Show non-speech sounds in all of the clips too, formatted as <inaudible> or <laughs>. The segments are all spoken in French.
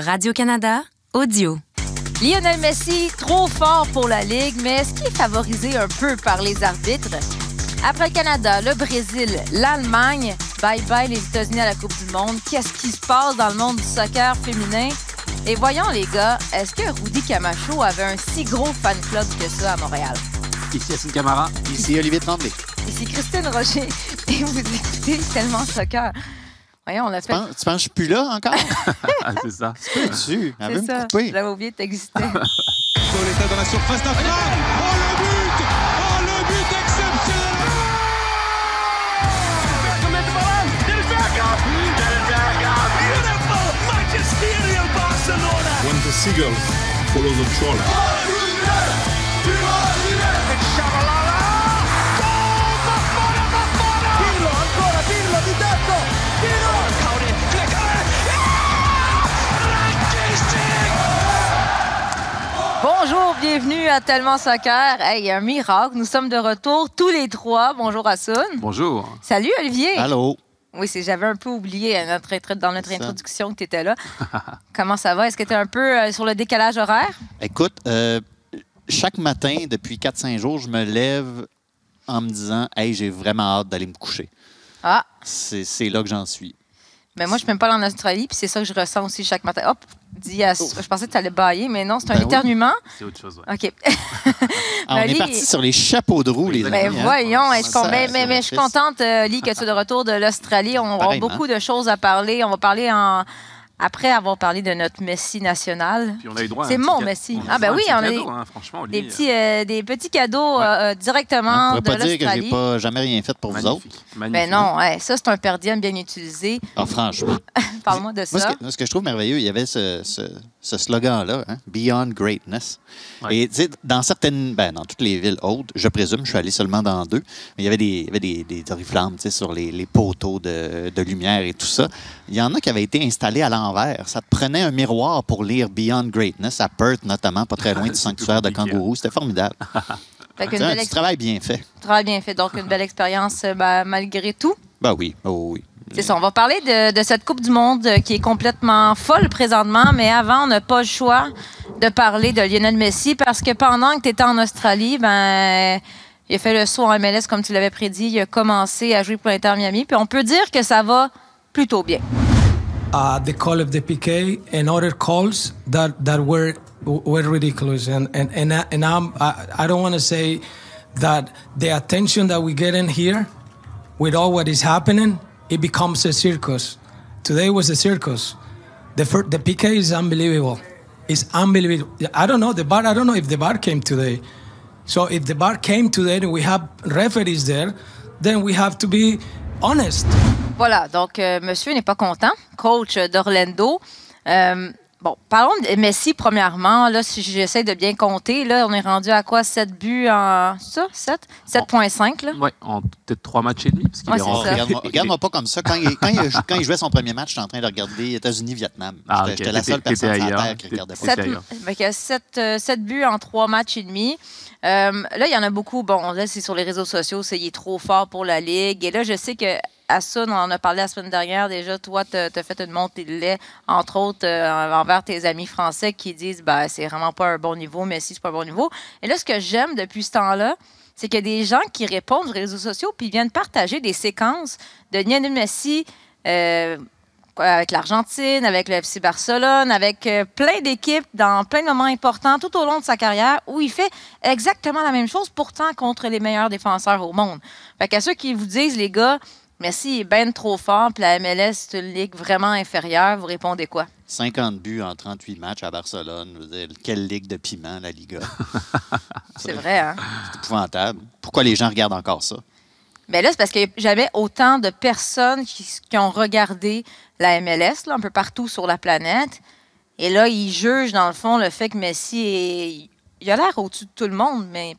Radio-Canada, audio. Lionel Messi, trop fort pour la Ligue, mais est-ce qu'il est favorisé un peu par les arbitres? Après le Canada, le Brésil, l'Allemagne, bye-bye les États-Unis à la Coupe du Monde. Qu'est-ce qui se passe dans le monde du soccer féminin? Et voyons, les gars, est-ce que Rudy Camacho avait un si gros fan club que ça à Montréal? Ici Yacine Camara. Ici Olivier Tremblay. Ici Christine Rocher <laughs> et vous écoutez tellement soccer. Voyons, on l'a Tu fait. penses, tu penses que je suis plus là encore? <laughs> Ah, c'est ça. Peux-tu? <laughs> Elle veut C'est me ça. couper. J'avais oublié que t'existais. <laughs> Pauletta dans la surface d'affaire. Oh le but Oh le but exceptionnel Beautiful magisterial Barcelona When the seagulls follow the trawler. Bonjour, bienvenue à Tellement Soccer. Hey, un miracle, nous sommes de retour tous les trois. Bonjour Assoun. Bonjour. Salut Olivier. Allô? Oui, c'est j'avais un peu oublié à notre dans notre introduction que tu étais là. <laughs> Comment ça va? Est-ce que tu es un peu euh, sur le décalage horaire? Écoute, euh, chaque matin, depuis 4-5 jours, je me lève en me disant Hey, j'ai vraiment hâte d'aller me coucher. Ah, C'est c'est là que j'en suis. Mais moi, je ne suis même pas en Australie, puis c'est ça que je ressens aussi chaque matin. Hop, dis à- je pensais que tu allais bailler, mais non, c'est un Ben oui. éternuement. C'est autre chose. ouais. OK. <laughs> Ah, on est parti sur les chapeaux de roue, les amis. Ben hein? voyons, hey, je, Ça, mais, mais- mais je suis contente, euh, Lee, que tu es de retour de l'Australie. On va avoir beaucoup de choses à parler. On va parler en... après avoir parlé de notre Messi national. Puis on a eu droit à C'est mon Messi. on Ah, ben oui, on a cadeau, hein, franchement, Des petits, euh, des petits cadeaux Ouais. euh, euh, On directement ne de pourrait pas dire que j'ai l'Australie. pas jamais rien fait pour vous autres. magnifique. Ben non, ouais, ça, c'est un perdième bien utilisé. Ah, franchement. <laughs> Parle-moi de Moi, ce ça. que, ce que je trouve merveilleux, il y avait ce, ce- ce slogan-là, hein, Beyond Greatness. Ouais. Et tu sais, dans certaines, ben, dans toutes les villes hautes, je présume, je suis allé seulement dans deux, mais il y avait des, il y avait des, des oriflammes tu sais, sur les, les poteaux de, de lumière et tout ça. Il y en a qui avaient été installés à l'envers. Ça te prenait un miroir pour lire Beyond Greatness, à Perth notamment, pas très loin du <laughs> sanctuaire de kangourou. C'était formidable. <laughs> C'est un belle travail bien fait. travail bien fait. Donc, une belle expérience euh, ben, malgré tout. Ben oui, oh oui. C'est ça, on va parler de, de cette Coupe du Monde qui est complètement folle présentement, mais avant, on n'a pas le choix de parler de Lionel Messi parce que pendant que tu étais en Australie, ben, il a fait le saut en MLS comme tu l'avais prédit. Il a commencé à jouer pour l'Inter Miami, puis on peut dire que ça va plutôt bien. uh, the call of the PK and other calls that that were were ridiculous. And and and, and I'm I, I don't want to say that the attention that we get in here with all what is happening, it becomes a circus. Today was a circus. The fir- the PK is unbelievable. It's unbelievable. I don't know the bar. I don't know if the bar came today. So if the bar came today and we have referees there, then we have to be honest. Voilà, donc euh, monsieur n'est pas content, coach d'Orlando. Euh, bon, parlons de Messi premièrement. Là, si j'essaie de bien compter, là, on est rendu à quoi? 7 buts en... Ça? 7? 7.5, là? Ouais, en peut-être trois matchs et demi. Parce qu'il Ouais, est c'est rentré- ça. Regarde-moi regarde-moi pas comme ça. Quand il, quand, il, quand il jouait son premier match, j'étais en train de regarder États-Unis-Vietnam. Ah, J'étais la seule personne sur la terre qui regardait pas. T'étais- Sept, ailleurs. fait que sept, euh, sept buts en trois matchs et demi. Euh, là, il y en a beaucoup. Bon, là, c'est sur les réseaux sociaux, c'est est trop fort pour la Ligue. Et là, je sais que Assun, on en a parlé la semaine dernière déjà. Toi, tu as fait une montée de lait, entre autres, euh, envers tes amis français qui disent ben, c'est vraiment pas un bon niveau, mais si c'est pas un bon niveau. Et là, ce que j'aime depuis ce temps-là, c'est qu'il y a des gens qui répondent aux réseaux sociaux puis viennent partager des séquences de Lionel Messi. euh, avec l'Argentine, avec le FC Barcelone, avec euh, plein d'équipes dans plein de moments importants tout au long de sa carrière où il fait exactement la même chose, pourtant contre les meilleurs défenseurs au monde. Fait qu'à ceux qui vous disent, les gars, Messi est bien trop fort, puis la MLS, c'est une ligue vraiment inférieure, vous répondez quoi? 50 buts en 38 matchs à Barcelone. Je veux dire, quelle ligue de piment, la Liga? <laughs> C'est vrai, hein? C'est épouvantable. Pourquoi les gens regardent encore ça? Mais là, c'est parce qu'il n'y a jamais autant de personnes qui, qui ont regardé la MLS, là, un peu partout sur la planète. Et là, ils jugent, dans le fond, le fait que Messi est. Il a l'air au-dessus de tout le monde, mais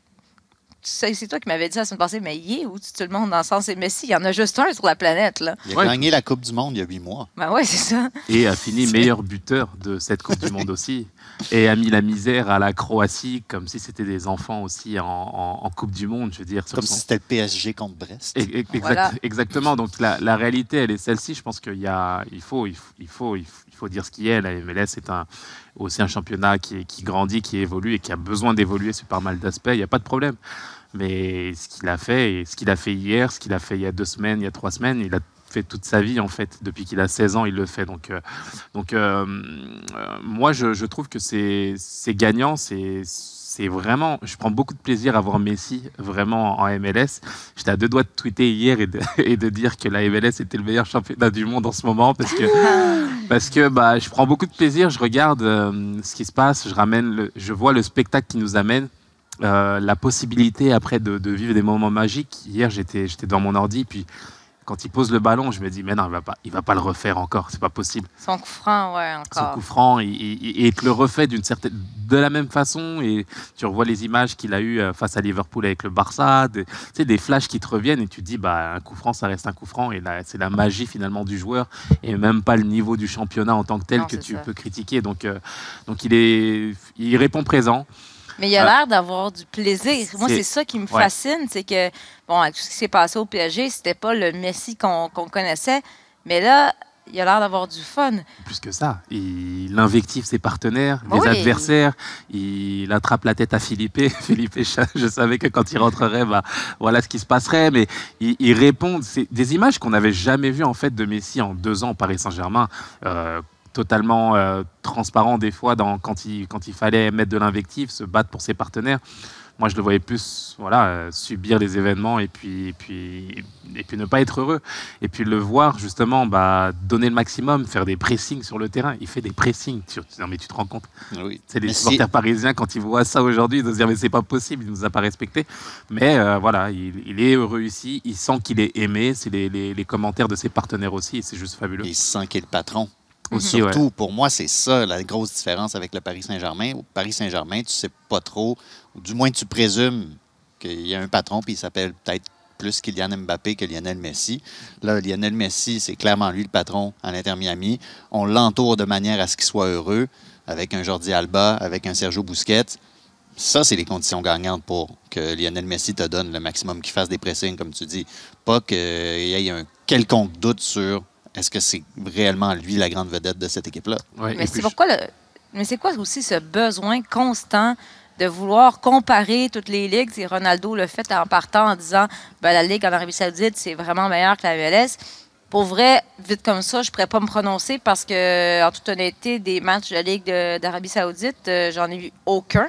c'est toi qui m'avais dit la semaine passée, mais il est de tout le monde dans le sens, c'est Messi. Il y en a juste un sur la planète, là. Il a Ouais. gagné la Coupe du Monde il y a huit mois. Ben ouais, c'est ça. Et a fini meilleur buteur de cette Coupe du Monde <laughs> aussi. Et a mis la misère à la Croatie comme si c'était des enfants aussi en, en- en Coupe du Monde, je veux dire. sur Comme son- si c'était le PSG contre Brest. Exact- Voilà. Exactement. Donc la, la réalité, elle est celle-ci. Je pense qu'il y a, il faut, il faut, il faut, il faut- il faut dire ce qui est. La MLS est un, aussi un championnat qui, grandit, qui évolue et qui a besoin d'évoluer sur pas mal d'aspects. Il n'y a pas de problème. Mais ce qu'il a fait, et ce qu'il a fait hier, ce qu'il a fait il y a deux semaines, il y a trois semaines, il a fait toute sa vie en fait. Depuis qu'il a 16 ans, il le fait. Donc, euh, donc euh, euh, moi, je, trouve que c'est gagnant. C'est c'est vraiment, je prends beaucoup de plaisir à voir Messi vraiment en MLS. J'étais à deux doigts de tweeter hier et de, <laughs> et de, dire que la MLS était le meilleur championnat du monde en ce moment parce que, <laughs> parce que bah, je prends beaucoup de plaisir. Je regarde ce qui se passe, je ramène, je vois le spectacle qui nous amène. Euh, la possibilité après de, de, vivre des moments magiques. Hier, j'étais dans mon ordi, puis quand il pose le ballon, je me dis, mais non, il va pas, il va pas le refaire encore, c'est pas possible. Son coup franc, ouais, encore. Son coup franc, et il, te le refait d'une certaine, de la même façon, et tu revois les images qu'il a eues euh, face à Liverpool avec le Barça, des, tu sais, des flashs qui te reviennent, et tu te dis, bah, un coup franc, ça reste un coup franc, et c'est la magie finalement du joueur, et même pas le niveau du championnat en tant que tel non, que tu ça. peux critiquer. Donc, euh, donc il, est, il répond présent. Mais il a l'air d'avoir du plaisir. Moi, c'est ça qui me fascine, c'est que, bon, avec tout ce qui s'est passé au PSG, c'était pas le Messi qu'on qu connaissait, mais là, il a l'air d'avoir du fun. Plus que ça, il invective ses partenaires, les oui. adversaires, il attrape la tête à Philippe. <laughs> Philippe, je savais que quand il rentrerait, bah, voilà ce qui se passerait, mais il, il répond. C'est des images qu'on n'avait jamais vues en fait de Messi en deux ans au Paris Saint-Germain. Euh, totalement euh, transparent des fois dans, quand, il, quand il fallait mettre de l'invective, se battre pour ses partenaires. Moi, je le voyais plus voilà, euh, subir les événements et puis, et, puis, et puis ne pas être heureux. Et puis le voir, justement, bah, donner le maximum, faire des pressings sur le terrain. Il fait des pressings. Tu, non, mais tu te rends compte? Oui. C'est les supporters si... parisiens, quand ils voient ça aujourd'hui, ils se dire mais c'est pas possible, il nous a pas respecté. Mais euh, voilà, il, il, est heureux ici. Il sent qu'il est aimé. C'est les, les, les, commentaires de ses partenaires aussi. Et c'est juste fabuleux. Il sent qu'il est le patron. Aussi, Surtout, ouais. pour moi, c'est ça la grosse différence avec le Paris Saint-Germain. Au Paris Saint-Germain, tu sais pas trop, ou du moins tu présumes qu'il y a un patron, puis il s'appelle peut-être plus Kylian Mbappé que Lionel Messi. Là, Lionel Messi, c'est clairement lui le patron en Inter Miami. On l'entoure de manière à ce qu'il soit heureux, avec un Jordi Alba, avec un Sergio Busquets. Ça, c'est les conditions gagnantes pour que Lionel Messi te donne le maximum, qu'il fasse des pressings, comme tu dis. Pas qu'il y ait un quelconque doute sur est-ce que c'est réellement lui la grande vedette de cette équipe-là? Oui, mais c'est pourquoi le... Mais c'est quoi aussi ce besoin constant de vouloir comparer toutes les ligues? Et Ronaldo le fait en partant en disant ben, la Ligue en Arabie Saoudite, c'est vraiment meilleur que la MLS. Pour vrai, vite comme ça, je ne pourrais pas me prononcer parce que, en toute honnêteté, des matchs de la Ligue d'Arabie Saoudite, euh, j'en ai vu aucun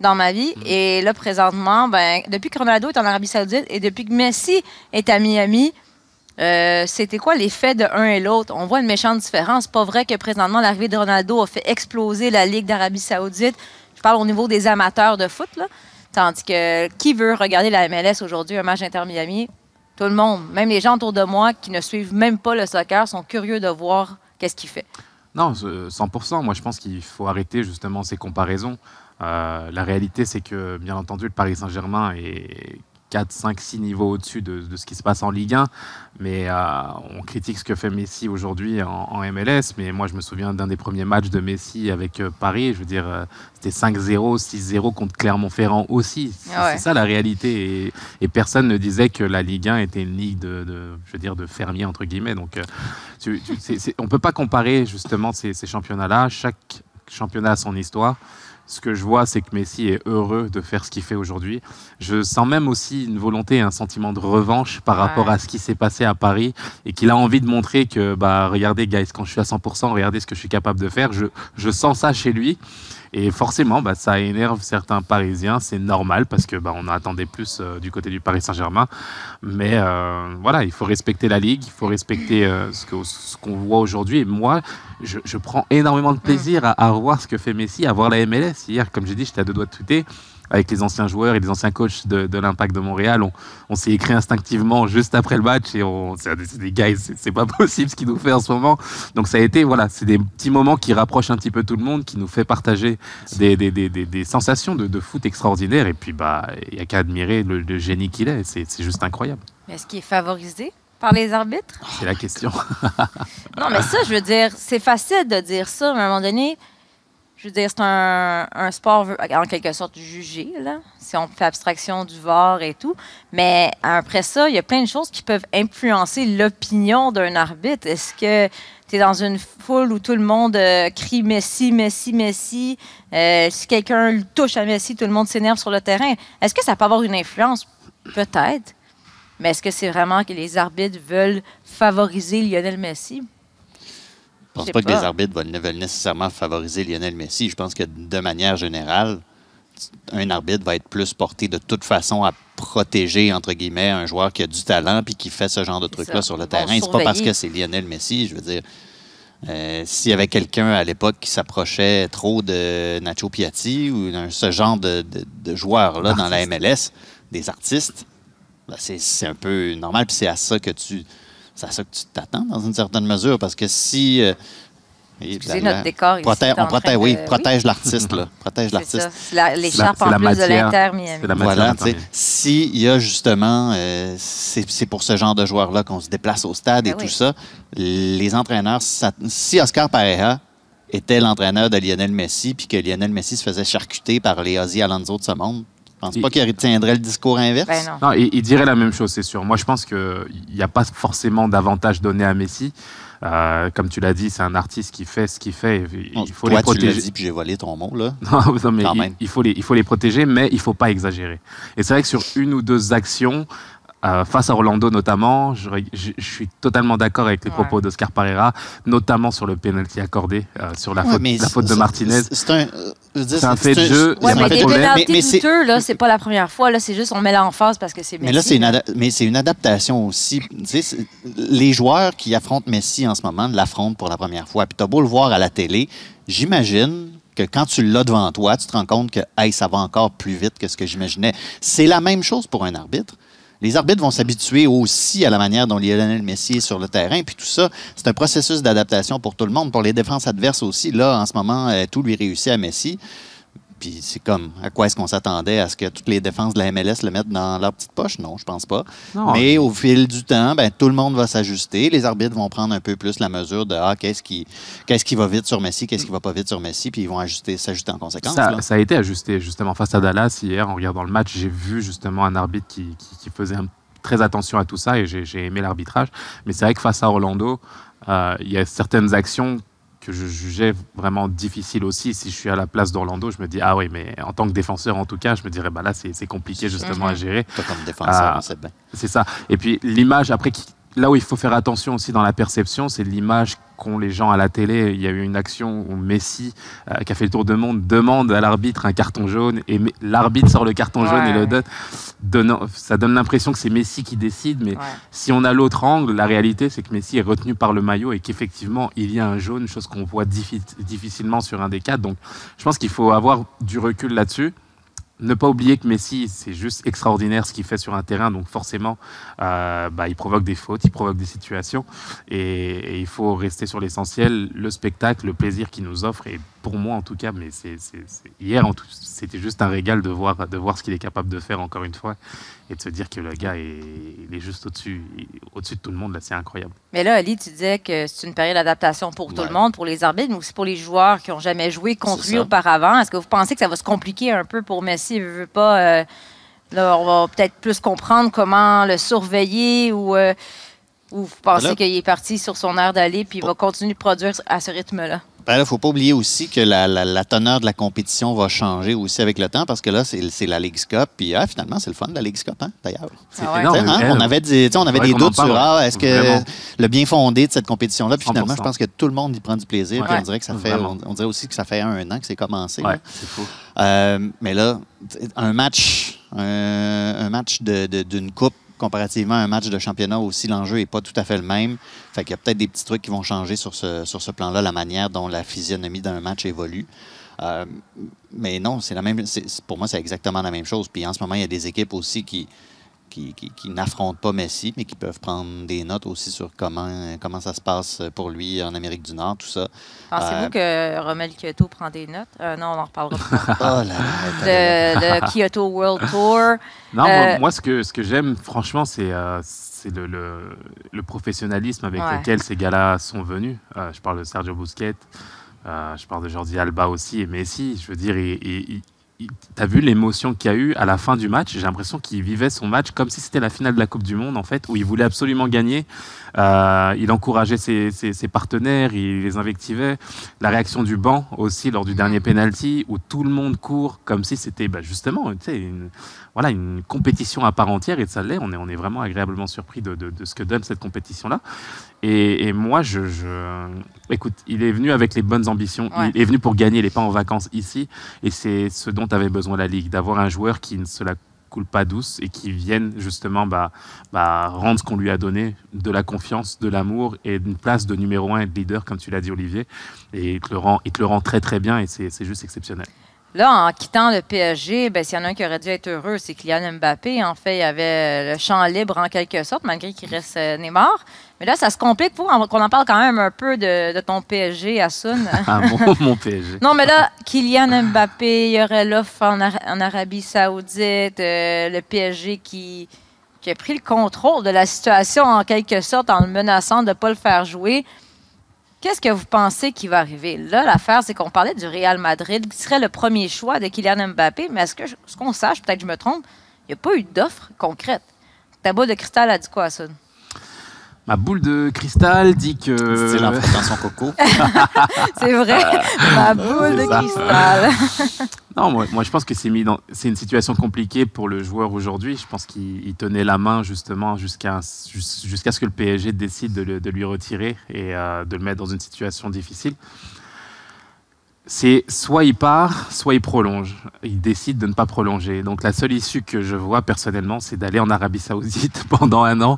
dans ma vie. Mm. Et là, présentement, ben, depuis que Ronaldo est en Arabie Saoudite et depuis que Messi est à Miami, euh, c'était quoi l'effet de un et l'autre? On voit une méchante différence. Pas vrai que présentement, l'arrivée de Ronaldo a fait exploser la Ligue d'Arabie Saoudite. Je parle au niveau des amateurs de foot. Tandis que qui veut regarder la MLS aujourd'hui, un match inter-Miami? Tout le monde. Même les gens autour de moi qui ne suivent même pas le soccer sont curieux de voir qu'est-ce qu'il fait. Non, 100%. Moi, je pense qu'il faut arrêter justement ces comparaisons. Euh, la réalité, c'est que, bien entendu, le Paris Saint-Germain est 4, 5, 6 niveaux au-dessus de, de, ce qui se passe en Ligue 1. Mais euh, on critique ce que fait Messi aujourd'hui en, en, MLS. Mais moi, je me souviens d'un des premiers matchs de Messi avec euh, Paris. Je veux dire, euh, c'était 5-0, 6-0 contre Clermont-Ferrand aussi. C'est ouais. ça la réalité. Et, et, personne ne disait que la Ligue 1 était une ligue de, de je veux dire, de fermiers, entre guillemets. Donc, tu, tu, c est, c est, on ne peut pas comparer justement ces, ces championnats-là. Chaque championnat a son histoire ce que je vois, c'est que Messi est heureux de faire ce qu'il fait aujourd'hui. Je sens même aussi une volonté et un sentiment de revanche par rapport à ce qui s'est passé à Paris et qu'il a envie de montrer que, bah, regardez, guys, quand je suis à 100%, regardez ce que je suis capable de faire. Je, je sens ça chez lui. Et forcément, bah, ça énerve certains Parisiens. C'est normal parce que bah, on attendait plus euh, du côté du Paris Saint-Germain. Mais euh, voilà, il faut respecter la ligue, il faut respecter euh, ce qu'on voit aujourd'hui. Et moi, je, je, prends énormément de plaisir à, à, voir ce que fait Messi, à voir la MLS. Hier, comme j'ai dit, j'étais à deux doigts de tweeter avec les anciens joueurs et les anciens coachs de, de l'Impact de Montréal. On, on s'est écrit instinctivement juste après le match et c'est des, gars, c'est pas <laughs> possible ce qu'il nous fait en ce moment. Donc ça a été, voilà, c'est des petits moments qui rapprochent un petit peu tout le monde, qui nous fait partager des, des, des, des sensations de, de, foot extraordinaires. Et puis, bah, il n'y a qu'à admirer le, le génie qu'il est. C'est juste incroyable. Est-ce qu'il est favorisé par les arbitres? C'est la question. <laughs> non, mais ça, je veux dire, c'est facile de dire ça, mais à un moment donné, je veux dire, c'est un, sport en quelque sorte jugé, là, si on fait abstraction du VAR et tout. Mais après ça, il y a plein de choses qui peuvent influencer l'opinion d'un arbitre. Est-ce que, tu es dans une foule où tout le monde euh, crie Messi, Messi, Messi? Euh, si quelqu'un touche à Messi, tout le monde s'énerve sur le terrain. Est-ce que ça peut avoir une influence? Peut-être. Mais est-ce que c'est vraiment que les arbitres veulent favoriser Lionel Messi? Je pense pas, que les arbitres veulent, veulent nécessairement favoriser Lionel Messi. Je pense que de manière générale, un arbitre va être plus porté de toute façon à protéger, entre guillemets, un joueur qui a du talent puis qui fait ce genre de truc-là sur le vont terrain. C'est pas parce que c'est Lionel Messi, je veux dire. euh, S'il y avait quelqu'un à l'époque qui s'approchait trop de Nacho Piatti ou d'un- ce genre de, de, de joueurs-là dans la MLS, des artistes, ben, c'est c'est un peu normal. Puis c'est à ça que tu c'est à ça que tu t'attends dans une certaine mesure. Parce que si. euh, Excusez notre décor ici. protège- est en on protège, oui, l'artiste, là. <laughs> Protège C'est l'artiste. ça. C'est la- L'écharpe en la plus de matière. l'Inter Miami. Voilà. S'il y a justement, euh, c'est pour ce genre de joueurs-là qu'on se déplace au stade et Ben tout oui. ça, les entraîneurs, ça- si Oscar Pareja était l'entraîneur de Lionel Messi, puis que Lionel Messi se faisait charcuter par les Ozzy Alonso de ce monde, pense pas Il- qu'il retiendrait le discours inverse? Ben non. Non, il, il dirait la même chose, c'est sûr. Moi, je pense qu'il n'y a pas forcément d'avantage donné à Messi. Euh, comme tu l'as dit, c'est un artiste qui fait ce qu'il fait. Il, Bon, faut toi, les tu l'as protéger. dit, puis j'ai volé ton mot, là. <laughs> Non, non, mais il, il faut les, il faut les protéger, mais il faut pas exagérer. Et c'est vrai que sur une ou deux actions, euh, face à Orlando notamment, je, je- je suis totalement d'accord avec les Ouais. propos d'Oscar Pereira, notamment sur le penalty accordé, euh, sur la Ouais, faute, mais la faute de Martinez. c'est- un. euh, un fait de jeu, Ouais, c'est mais un fait des de jeu. pénaltys mais c'est- douteux, là, c'est pas la première fois. Là, c'est juste on met l'emphase parce que c'est Messi. Mais là, c'est une, mais une adaptation aussi. Les joueurs qui affrontent Messi en ce moment l'affrontent pour la première fois. Puis t'as beau le voir à la télé, j'imagine que quand tu l'as devant toi, tu te rends compte que hey, ça va encore plus vite que ce que j'imaginais. C'est la même chose pour un arbitre. Les arbitres vont s'habituer aussi à la manière dont Lionel Messi est sur le terrain. Puis tout ça, c'est un processus d'adaptation pour tout le monde. Pour les défenses adverses aussi, là, en ce moment, euh, tout lui réussit à Messi. Puis c'est comme, à quoi est-ce qu'on s'attendait? À ce que toutes les défenses de la MLS le mettent dans leur petite poche? Non, je pense pas. Non, Mais au fil du temps, ben, tout le monde va s'ajuster. Les arbitres vont prendre un peu plus la mesure de ah, qu'est-ce qui, qu'est-ce qui va vite sur Messi, qu'est-ce qui va pas vite sur Messi, puis ils vont ajuster, s'ajuster en conséquence. là. Ça, ça a été ajusté justement face à Dallas hier en regardant le match. J'ai vu justement un arbitre qui, qui- qui faisait un- très attention à tout ça et j'ai j'ai aimé l'arbitrage. Mais c'est vrai que face à Orlando, euh, il y a certaines actions que je jugeais vraiment difficiles aussi. Si je suis à la place d'Orlando, je me dis ah oui, mais en tant que défenseur en tout cas, je me dirais bah là c'est c'est compliqué justement à Mhm. gérer. Toi, comme défenseur, Ah. on sait bien. C'est ça. Et puis l'image, après, qui- là où il faut faire attention aussi dans la perception, c'est l'image qu'ont les gens à la télé. Il y a eu une action où Messi, euh, qui a fait le tour du monde, demande à l'arbitre un carton jaune et l'arbitre sort le carton jaune et le donne. Donnant- ça donne l'impression que c'est Messi qui décide, mais Ouais. si on a l'autre angle, la réalité c'est que Messi est retenu par le maillot et qu'effectivement il y a un jaune, chose qu'on voit diffi- difficilement sur un des quatre. Donc je pense qu'il faut avoir du recul là-dessus. Ne pas oublier que Messi, c'est juste extraordinaire ce qu'il fait sur un terrain, donc forcément, euh, bah, il provoque des fautes, il provoque des situations, et, et il faut rester sur l'essentiel, le spectacle, le plaisir qu'il nous offre, et pour moi en tout cas, mais c'est hier, en tout- c'était juste un régal de voir, de voir ce qu'il est capable de faire encore une fois, et de se dire que le gars est, il est juste au-dessus au-dessus de tout le monde, là, c'est incroyable. Mais là, Ali, tu disais que c'est une période d'adaptation pour tout le monde, pour les arbitres, mais aussi pour les joueurs qui n'ont jamais joué contre lui auparavant. Est-ce que vous pensez que ça va se compliquer un peu pour Messi? Il veut pas. euh, là, on va peut-être plus comprendre comment le surveiller ou. euh, ou vous pensez qu'il est parti sur son air d'aller puis il va continuer de produire à ce rythme-là? Ben là, faut pas oublier aussi que la, la- la teneur de la compétition va changer aussi avec le temps parce que là, c'est c'est la League Cup. Puis ah, finalement, c'est le fun de la League Cup, hein, d'ailleurs. C'est Ah ouais. hein, on avait des, on avait des doutes sur ah, est-ce que Vraiment. le bien fondé de cette compétition-là. Puis finalement, 100%. je pense que tout le monde y prend du plaisir. Puis on dirait que ça fait, on, on dirait aussi que ça fait un an que c'est commencé. là. Ouais, c'est fou. Euh, mais là, un match, un, un match de- de- d'une coupe comparativement à un match de championnat aussi, l'enjeu n'est pas tout à fait le même. Fait qu'il y a peut-être des petits trucs qui vont changer sur ce, plan-là, la manière dont la physionomie d'un match évolue. Euh, mais non, c'est la même. pour moi, c'est exactement la même chose. Puis en ce moment, il y a des équipes aussi qui, qui, qui- qui n'affrontent pas Messi, mais qui peuvent prendre des notes aussi sur comment, comment ça se passe pour lui en Amérique du Nord, tout ça. Pensez-vous Euh, que Romel Kyoto prend des notes? Euh, non, on en reparlera plus. <laughs> Oh là là, de, de <laughs> Kyoto World Tour. Non, Euh, moi, moi, ce que, ce que j'aime, franchement, c'est euh, c'est le, le, le professionnalisme avec Ouais. lequel ces gars-là sont venus. Euh, je parle de Sergio Busquets, euh, je parle de Jordi Alba aussi et Messi. Je veux dire, et, et- et tu as vu l'émotion qu'il y a eu à la fin du match? J'ai l'impression qu'il vivait son match comme si c'était la finale de la Coupe du Monde, en fait, où il voulait absolument gagner. Euh, il encourageait ses, partenaires, il les invectivait. La réaction du banc aussi lors du dernier penalty, où tout le monde court comme si c'était bah, justement une, voilà, une compétition à part entière, et ça l'est. On est, vraiment agréablement surpris de ce que donne cette compétition-là. Et, et moi, je, je- écoute, il est venu avec les bonnes ambitions. Ouais. Il est venu pour gagner. Il n'est pas en vacances ici. Et c'est ce dont avait besoin la Ligue, d'avoir un joueur qui ne se la coule pas douce et qui vienne justement bah, bah, rendre ce qu'on lui a donné, de la confiance, de l'amour et une place de numéro un et de leader, comme tu l'as dit, Olivier. Et il te le rend, il te le rend très très bien et c'est juste exceptionnel. Là, en quittant le PSG, ben, s'il y en a un qui aurait dû être heureux, c'est Kylian Mbappé. En fait, il y avait le champ libre en quelque sorte, malgré qu'il reste euh, Neymar. Mais là, ça se complique pour qu'on en parle quand même un peu de, de ton PSG à Sun. Ah, mon, mon PSG. non, mais là, Kylian Mbappé, il y aurait l'offre en, Ar- en Arabie Saoudite, euh, le PSG qui, qui a pris le contrôle de la situation en quelque sorte en le menaçant de ne pas le faire jouer. Qu'est-ce que vous pensez qui va arriver? Là, l'affaire, c'est qu'on parlait du Real Madrid, qui serait le premier choix de Kylian Mbappé, mais est-ce que, ce qu'on sache, peut-être que je me trompe, il n'y a pas eu d'offre concrète. Ta boule de cristal a dit quoi, ça? Ma boule de cristal dit que. En frottant son coco. <laughs> C'est vrai, ma boule de C'est ça. cristal. <laughs> Non, moi, moi, je pense que c'est mis dans, c'est une situation compliquée pour le joueur aujourd'hui. Je pense qu'il il tenait la main justement jusqu'à jus- jusqu'à ce que le PSG décide de, le- de lui retirer et euh, de le mettre dans une situation difficile. C'est soit il part, soit il prolonge. Il décide de ne pas prolonger. Donc la seule issue que je vois personnellement, c'est d'aller en Arabie Saoudite <laughs> pendant un an,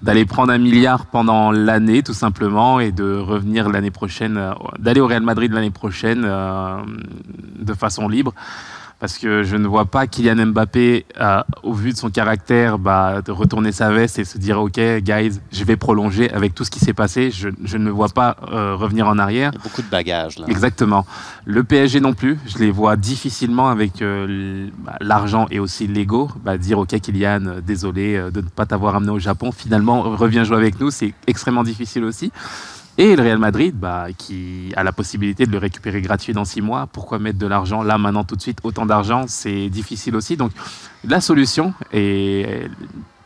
d'aller prendre un milliard pendant l'année tout simplement et de revenir l'année prochaine, euh, d'aller au Real Madrid l'année prochaine euh, de façon libre. Parce que je ne vois pas Kylian Mbappé, euh, au vu de son caractère, bah, de retourner sa veste et se dire Ok, guys, je vais prolonger avec tout ce qui s'est passé. Je, je ne vois pas euh, revenir en arrière. Il y a beaucoup de bagages. Là. Exactement. Le PSG non plus, je les vois difficilement avec euh, bah, l'argent et aussi l'ego. Bah, dire ok Kylian, euh, désolé euh, de ne pas t'avoir amené au Japon, finalement reviens jouer avec nous, c'est extrêmement difficile aussi. Et le Real Madrid, bah, qui a la possibilité de le récupérer gratuit dans six mois, pourquoi mettre de l'argent là maintenant tout de suite? Autant d'argent, c'est difficile aussi. Donc la solution, et elle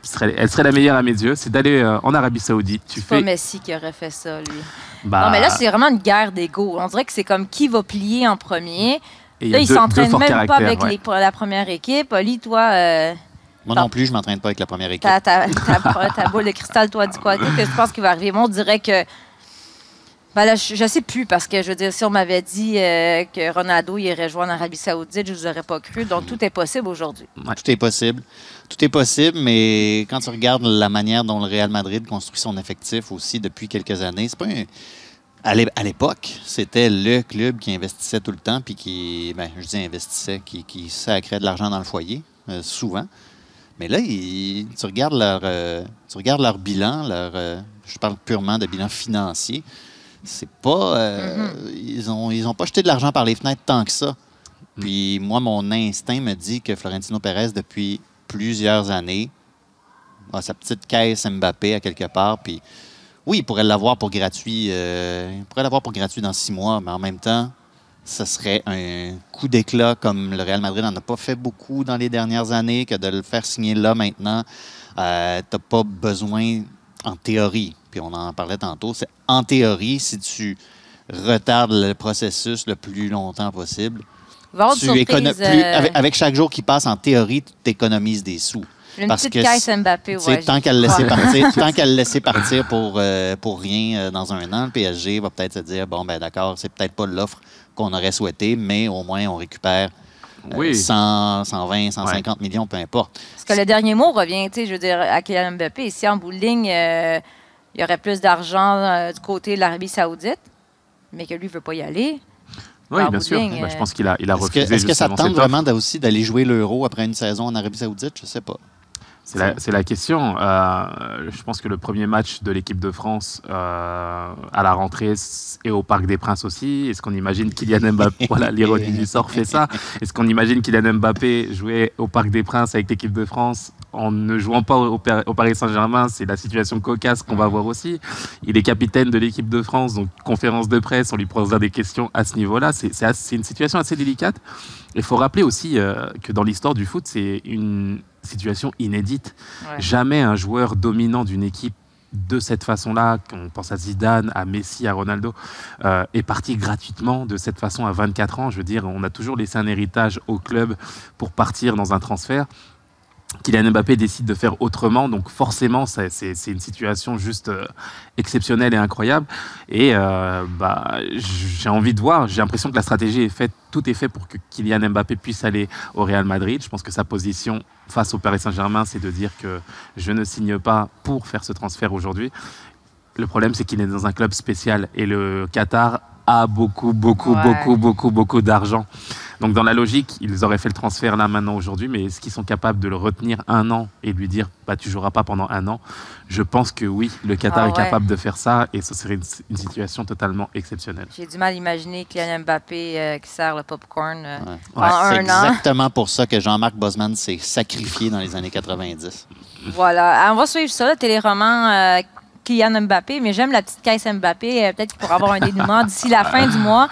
serait, elle serait la meilleure à mes yeux, c'est d'aller euh, en Arabie Saoudite. Tu C'est pas fais, Messi qui aurait fait ça, lui. bah, Non, mais là, c'est vraiment une guerre d'ego. On dirait que c'est comme qui va plier en premier. et Là, il s'entraîne même pas avec ouais. les, pour la première équipe. Oli, toi, euh, Moi non plus, je m'entraîne pas avec la première équipe. ta, ta, ta- ta boule de cristal, toi, dis quoi? Qu'est-ce que tu penses qui va arriver? Moi, on dirait que. Ben là, je, je sais plus, parce que je veux dire, si on m'avait dit euh, que Ronaldo irait jouer en Arabie Saoudite, je vous aurais pas cru. Donc, tout est possible aujourd'hui. Tout est possible. Tout est possible, mais quand tu regardes la manière dont le Real Madrid construit son effectif aussi depuis quelques années, c'est pas un- À l'é- à l'époque, c'était le club qui investissait tout le temps, puis qui, ben, je dis investissait, qui, qui sacrait de l'argent dans le foyer, euh, souvent. Mais là, tu, regardes leur, euh, tu regardes leur bilan, leur, je parle purement de bilan financier, c'est pas. euh, Ils ont, ils ont pas jeté de l'argent par les fenêtres tant que ça. Puis moi, mon instinct me dit que Florentino Pérez, depuis plusieurs années, a sa petite caisse Mbappé à quelque part. Puis oui, il pourrait l'avoir pour gratuit. euh, il pourrait l'avoir pour gratuit dans six mois, mais en même temps, ce serait un coup d'éclat comme le Real Madrid n'en a pas fait beaucoup dans les dernières années, que de le faire signer là maintenant. Euh, tu n'as pas besoin, en théorie, puis on en parlait tantôt, c'est en théorie, si tu retardes le processus le plus longtemps possible, tu surprise, plus- euh, avec, avec chaque jour qui passe, en théorie, tu économises des sous. une parce petite que caisse Mbappé. Ouais, tant j'y qu'à le laisser crois. partir, <laughs> tant qu'à le laisser partir pour, euh, pour rien euh, dans un an, le PSG va peut-être se dire bon ben d'accord, c'est peut-être pas l'offre qu'on aurait souhaité, mais au moins on récupère Oui. 100, 120, 150 millions, peu importe. Parce que le dernier mot revient, tu sais, je veux dire, à Kylian Mbappé. Ici, en bout de ligne, euh, il y aurait plus d'argent euh, du côté de l'Arabie Saoudite, mais que lui ne veut pas y aller. Oui, en bien sûr. ligne, Bah, je euh, pense qu'il a, il a Est-ce que, refusé est-ce que ça tente vraiment aussi d'aller jouer l'euro après une saison en Arabie Saoudite? Je sais pas. C'est la, question. Euh, je pense que le premier match de l'équipe de France euh, à la rentrée et au Parc des Princes aussi. Est-ce qu'on imagine Kylian <laughs> Mbappé Voilà, l'ironie du sort fait ça. Est-ce qu'on imagine Kylian Mbappé jouer au Parc des Princes avec l'équipe de France en ne jouant pas au, au Paris Saint-Germain, c'est la situation cocasse qu'on va voir aussi. Il est capitaine de l'équipe de France, donc conférence de presse, on lui posera des questions à ce niveau-là. C'est une situation assez délicate. Il faut rappeler aussi euh, que dans l'histoire du foot, c'est une situation inédite. Ouais. Jamais un joueur dominant d'une équipe de cette façon-là, on pense à Zidane, à Messi, à Ronaldo, euh, est parti gratuitement de cette façon à 24 ans. Je veux dire, on a toujours laissé un héritage au club pour partir dans un transfert. Kylian Mbappé décide de faire autrement, donc forcément, c'est une situation juste euh, exceptionnelle et incroyable. Et euh, bah, j'ai envie de voir, j'ai l'impression que la stratégie est faite, tout est fait pour que Kylian Mbappé puisse aller au Real Madrid. Je pense que sa position face au Paris Saint-Germain, c'est de dire que je ne signe pas pour faire ce transfert aujourd'hui. Le problème, c'est qu'il est dans un club spécial et le Qatar a beaucoup, beaucoup, Ouais. beaucoup, beaucoup, beaucoup d'argent. Donc, dans la logique, ils auraient fait le transfert là, maintenant, aujourd'hui, mais est-ce qu'ils sont capables de le retenir un an et lui dire, bah, tu joueras pas pendant un an? Je pense que oui, le Qatar Ah est ouais. capable de faire ça et ce serait une, une situation totalement exceptionnelle. J'ai du mal à imaginer Kylian Mbappé euh, qui sert le popcorn euh, Ouais. pendant C'est un an. exactement pour ça que Jean-Marc Bosman s'est sacrifié dans les années 90. Voilà. On va suivre ça, le téléroman euh, Kylian Mbappé, mais j'aime la petite caisse Mbappé. Euh, Peut-être qu'il pourra avoir un dénouement d'ici la fin du mois.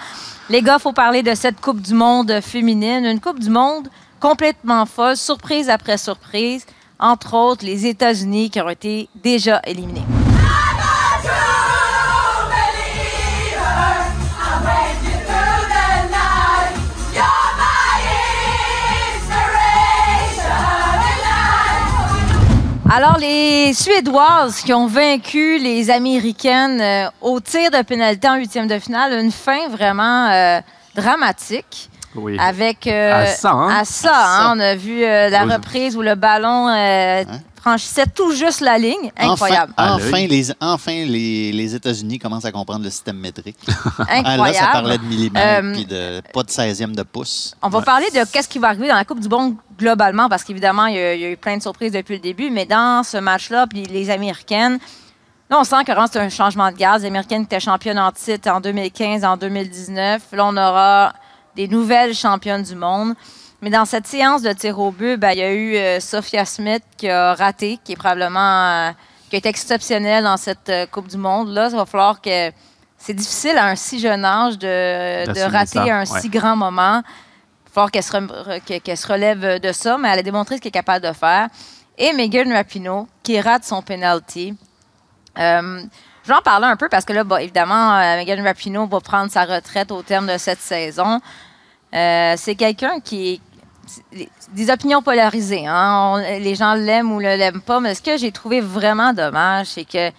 Les gars, faut parler de cette Coupe du Monde féminine. Une Coupe du Monde complètement folle, surprise après surprise. Entre autres, les États-Unis qui ont été déjà éliminés. Alors, les Suédoises qui ont vaincu les Américaines euh, au tir de pénalité en huitième de finale, une fin vraiment euh, dramatique. Oui. Avec euh, À ça, hein? à ça, À hein, ça. on a vu euh, la Oui. reprise où le ballon euh, franchissait tout juste la ligne. Incroyable. À Enfin, les, enfin les, les États-Unis commencent à comprendre le système métrique. Ah, <laughs> Incroyable. là, ça parlait de millimètres, Euh, puis de pas de 16e de pouce. On va parler de qu'est-ce qui va arriver dans la Coupe du Monde globalement, parce qu'évidemment, il y, a, il y a eu plein de surprises depuis le début, mais dans ce match-là, puis les Américaines, là, on sent que vraiment, c'est un changement de gaz. Les Américaines étaient championnes en titre en 2015, en 2019. Là, on aura des nouvelles championnes du monde. Mais dans cette séance de tir au but, ben, il y a eu euh, Sophia Smith qui a raté, qui est probablement euh, qui été exceptionnelle dans cette euh, Coupe du Monde. Là, ça va falloir que. C'est difficile à un si jeune âge de, de rater ça, un ouais. si grand moment. Il va falloir qu'elle se, re- se relève de ça, mais elle a démontré ce qu'elle est capable de faire. Et Megan Rapinoe, qui rate son penalty. Je vais en parler un peu parce que là, bon, évidemment, Megan Rapinoe va prendre sa retraite au terme de cette saison. Euh, c'est quelqu'un qui des opinions polarisées. hein. Les gens l'aiment ou ne l'aiment pas, mais ce que j'ai trouvé vraiment dommage, c'est que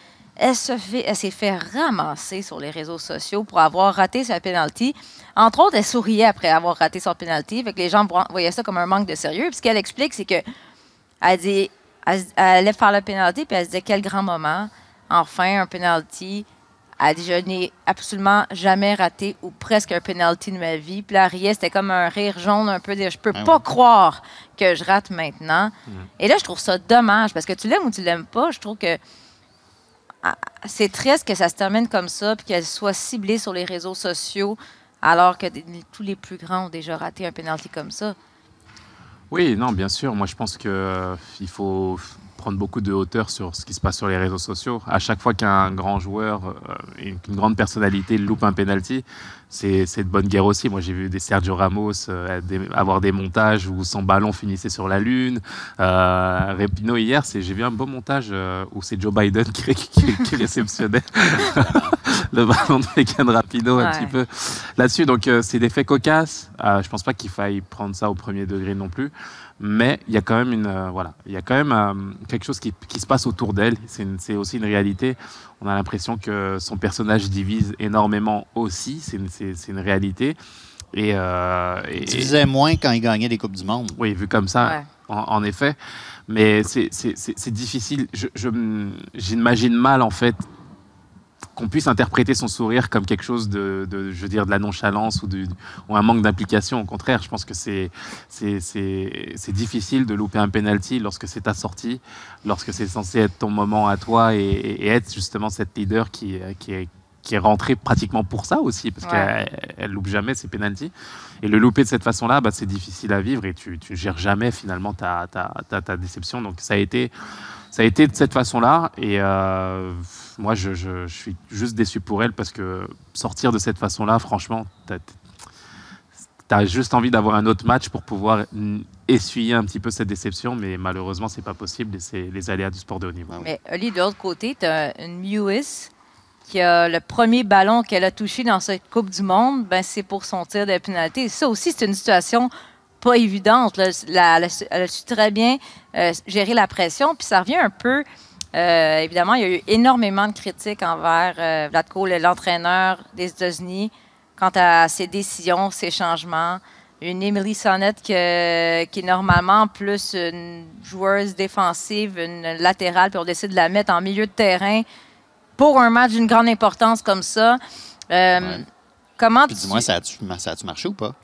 elle se fait, s'est fait ramasser sur les réseaux sociaux pour avoir raté sa penalty. Entre autres, elle souriait après avoir raté son penalty. Fait les gens vo- voyaient ça comme un manque de sérieux. Puis ce qu'elle explique, c'est que elle dit, elle, elle allait faire le penalty, puis elle se disait quel grand moment, enfin un penalty. Elle dit je n'ai absolument jamais raté ou presque un penalty de ma vie. Puis là, elle riait, c'était comme un rire jaune un peu. de, Je peux Ah pas croire que je rate maintenant. Et là, je trouve ça dommage parce que tu l'aimes ou tu l'aimes pas. Je trouve que ah, c'est triste que ça se termine comme ça puis qu'elle soit ciblée sur les réseaux sociaux alors que tous les plus grands ont déjà raté un penalty comme ça. Oui, non, bien sûr. Moi, je pense que euh, il faut prendre beaucoup de hauteur sur ce qui se passe sur les réseaux sociaux. À chaque fois qu'un grand joueur, euh, qu'une grande personnalité loupe un penalty, c'est de bonne guerre aussi. Moi, j'ai vu des Sergio Ramos euh, des- avoir des montages où son ballon finissait sur la lune. Euh, hier, j'ai vu un beau montage euh, où c'est Joe Biden <laughs> qui, qui, qui réceptionnait <laughs> le ballon de Megan Rapinoe un Ouais. petit peu là-dessus. Donc, euh, c'est des faits cocasses. Je pense pas qu'il faille prendre ça au premier degré non plus. Mais il y a quand même une euh, voilà, il y a quand même euh, quelque chose qui, qui se passe autour d'elle. C'est aussi une réalité. On a l'impression que son personnage divise énormément aussi. C'est une, c'est- c'est une réalité. Et, euh, et- Il disait moins quand il gagnait des Coupes du Monde. oui, vu comme ça, Ouais. en, en effet. Mais c'est- c'est c'est- c'est difficile. Je- je m- J'imagine mal, en fait, qu'on puisse interpréter son sourire comme quelque chose de, de, je veux dire, de la nonchalance ou, un manque d'implication. Au contraire, je pense que c'est difficile de louper un penalty lorsque c'est ta sortie, lorsque c'est censé être ton moment à toi et, et être justement cette leader qui, qui, est- qui est rentrée pratiquement pour ça aussi, parce Ouais. qu'elle elle loupe jamais ses pénalties. Et le louper de cette façon-là, bah, c'est difficile à vivre et tu, tu gères jamais finalement ta, ta, ta, ta déception. Donc ça a été, ça a été de cette façon-là. Et euh, moi, je, suis juste déçu pour elle parce que sortir de cette façon-là, franchement, t'as as juste envie d'avoir un autre match pour pouvoir essuyer un petit peu cette déception, mais malheureusement, c'est pas possible et c'est les aléas du sport de haut niveau. Mais Oli, de l'autre côté, tu as une Lewis qui a le premier ballon qu'elle a touché dans cette Coupe du Monde, ben, c'est pour son tir de pénalité. Ça aussi, c'est une situation pas évidente. là. La- elle, a su, elle a su très bien euh, gérer la pression. Puis ça revient un peu. euh, évidemment, il y a eu énormément de critiques envers euh, Vladko, le- l'entraîneur des États-Unis, quant à ses décisions, ses changements. Une Emily Sonnette que- qui est normalement plus une joueuse défensive, une latérale, puis on décide de la mettre en milieu de terrain pour un match d'une grande importance comme ça. Ouais. Comment Puis tu- dis-moi, ça a-tu marché ou pas?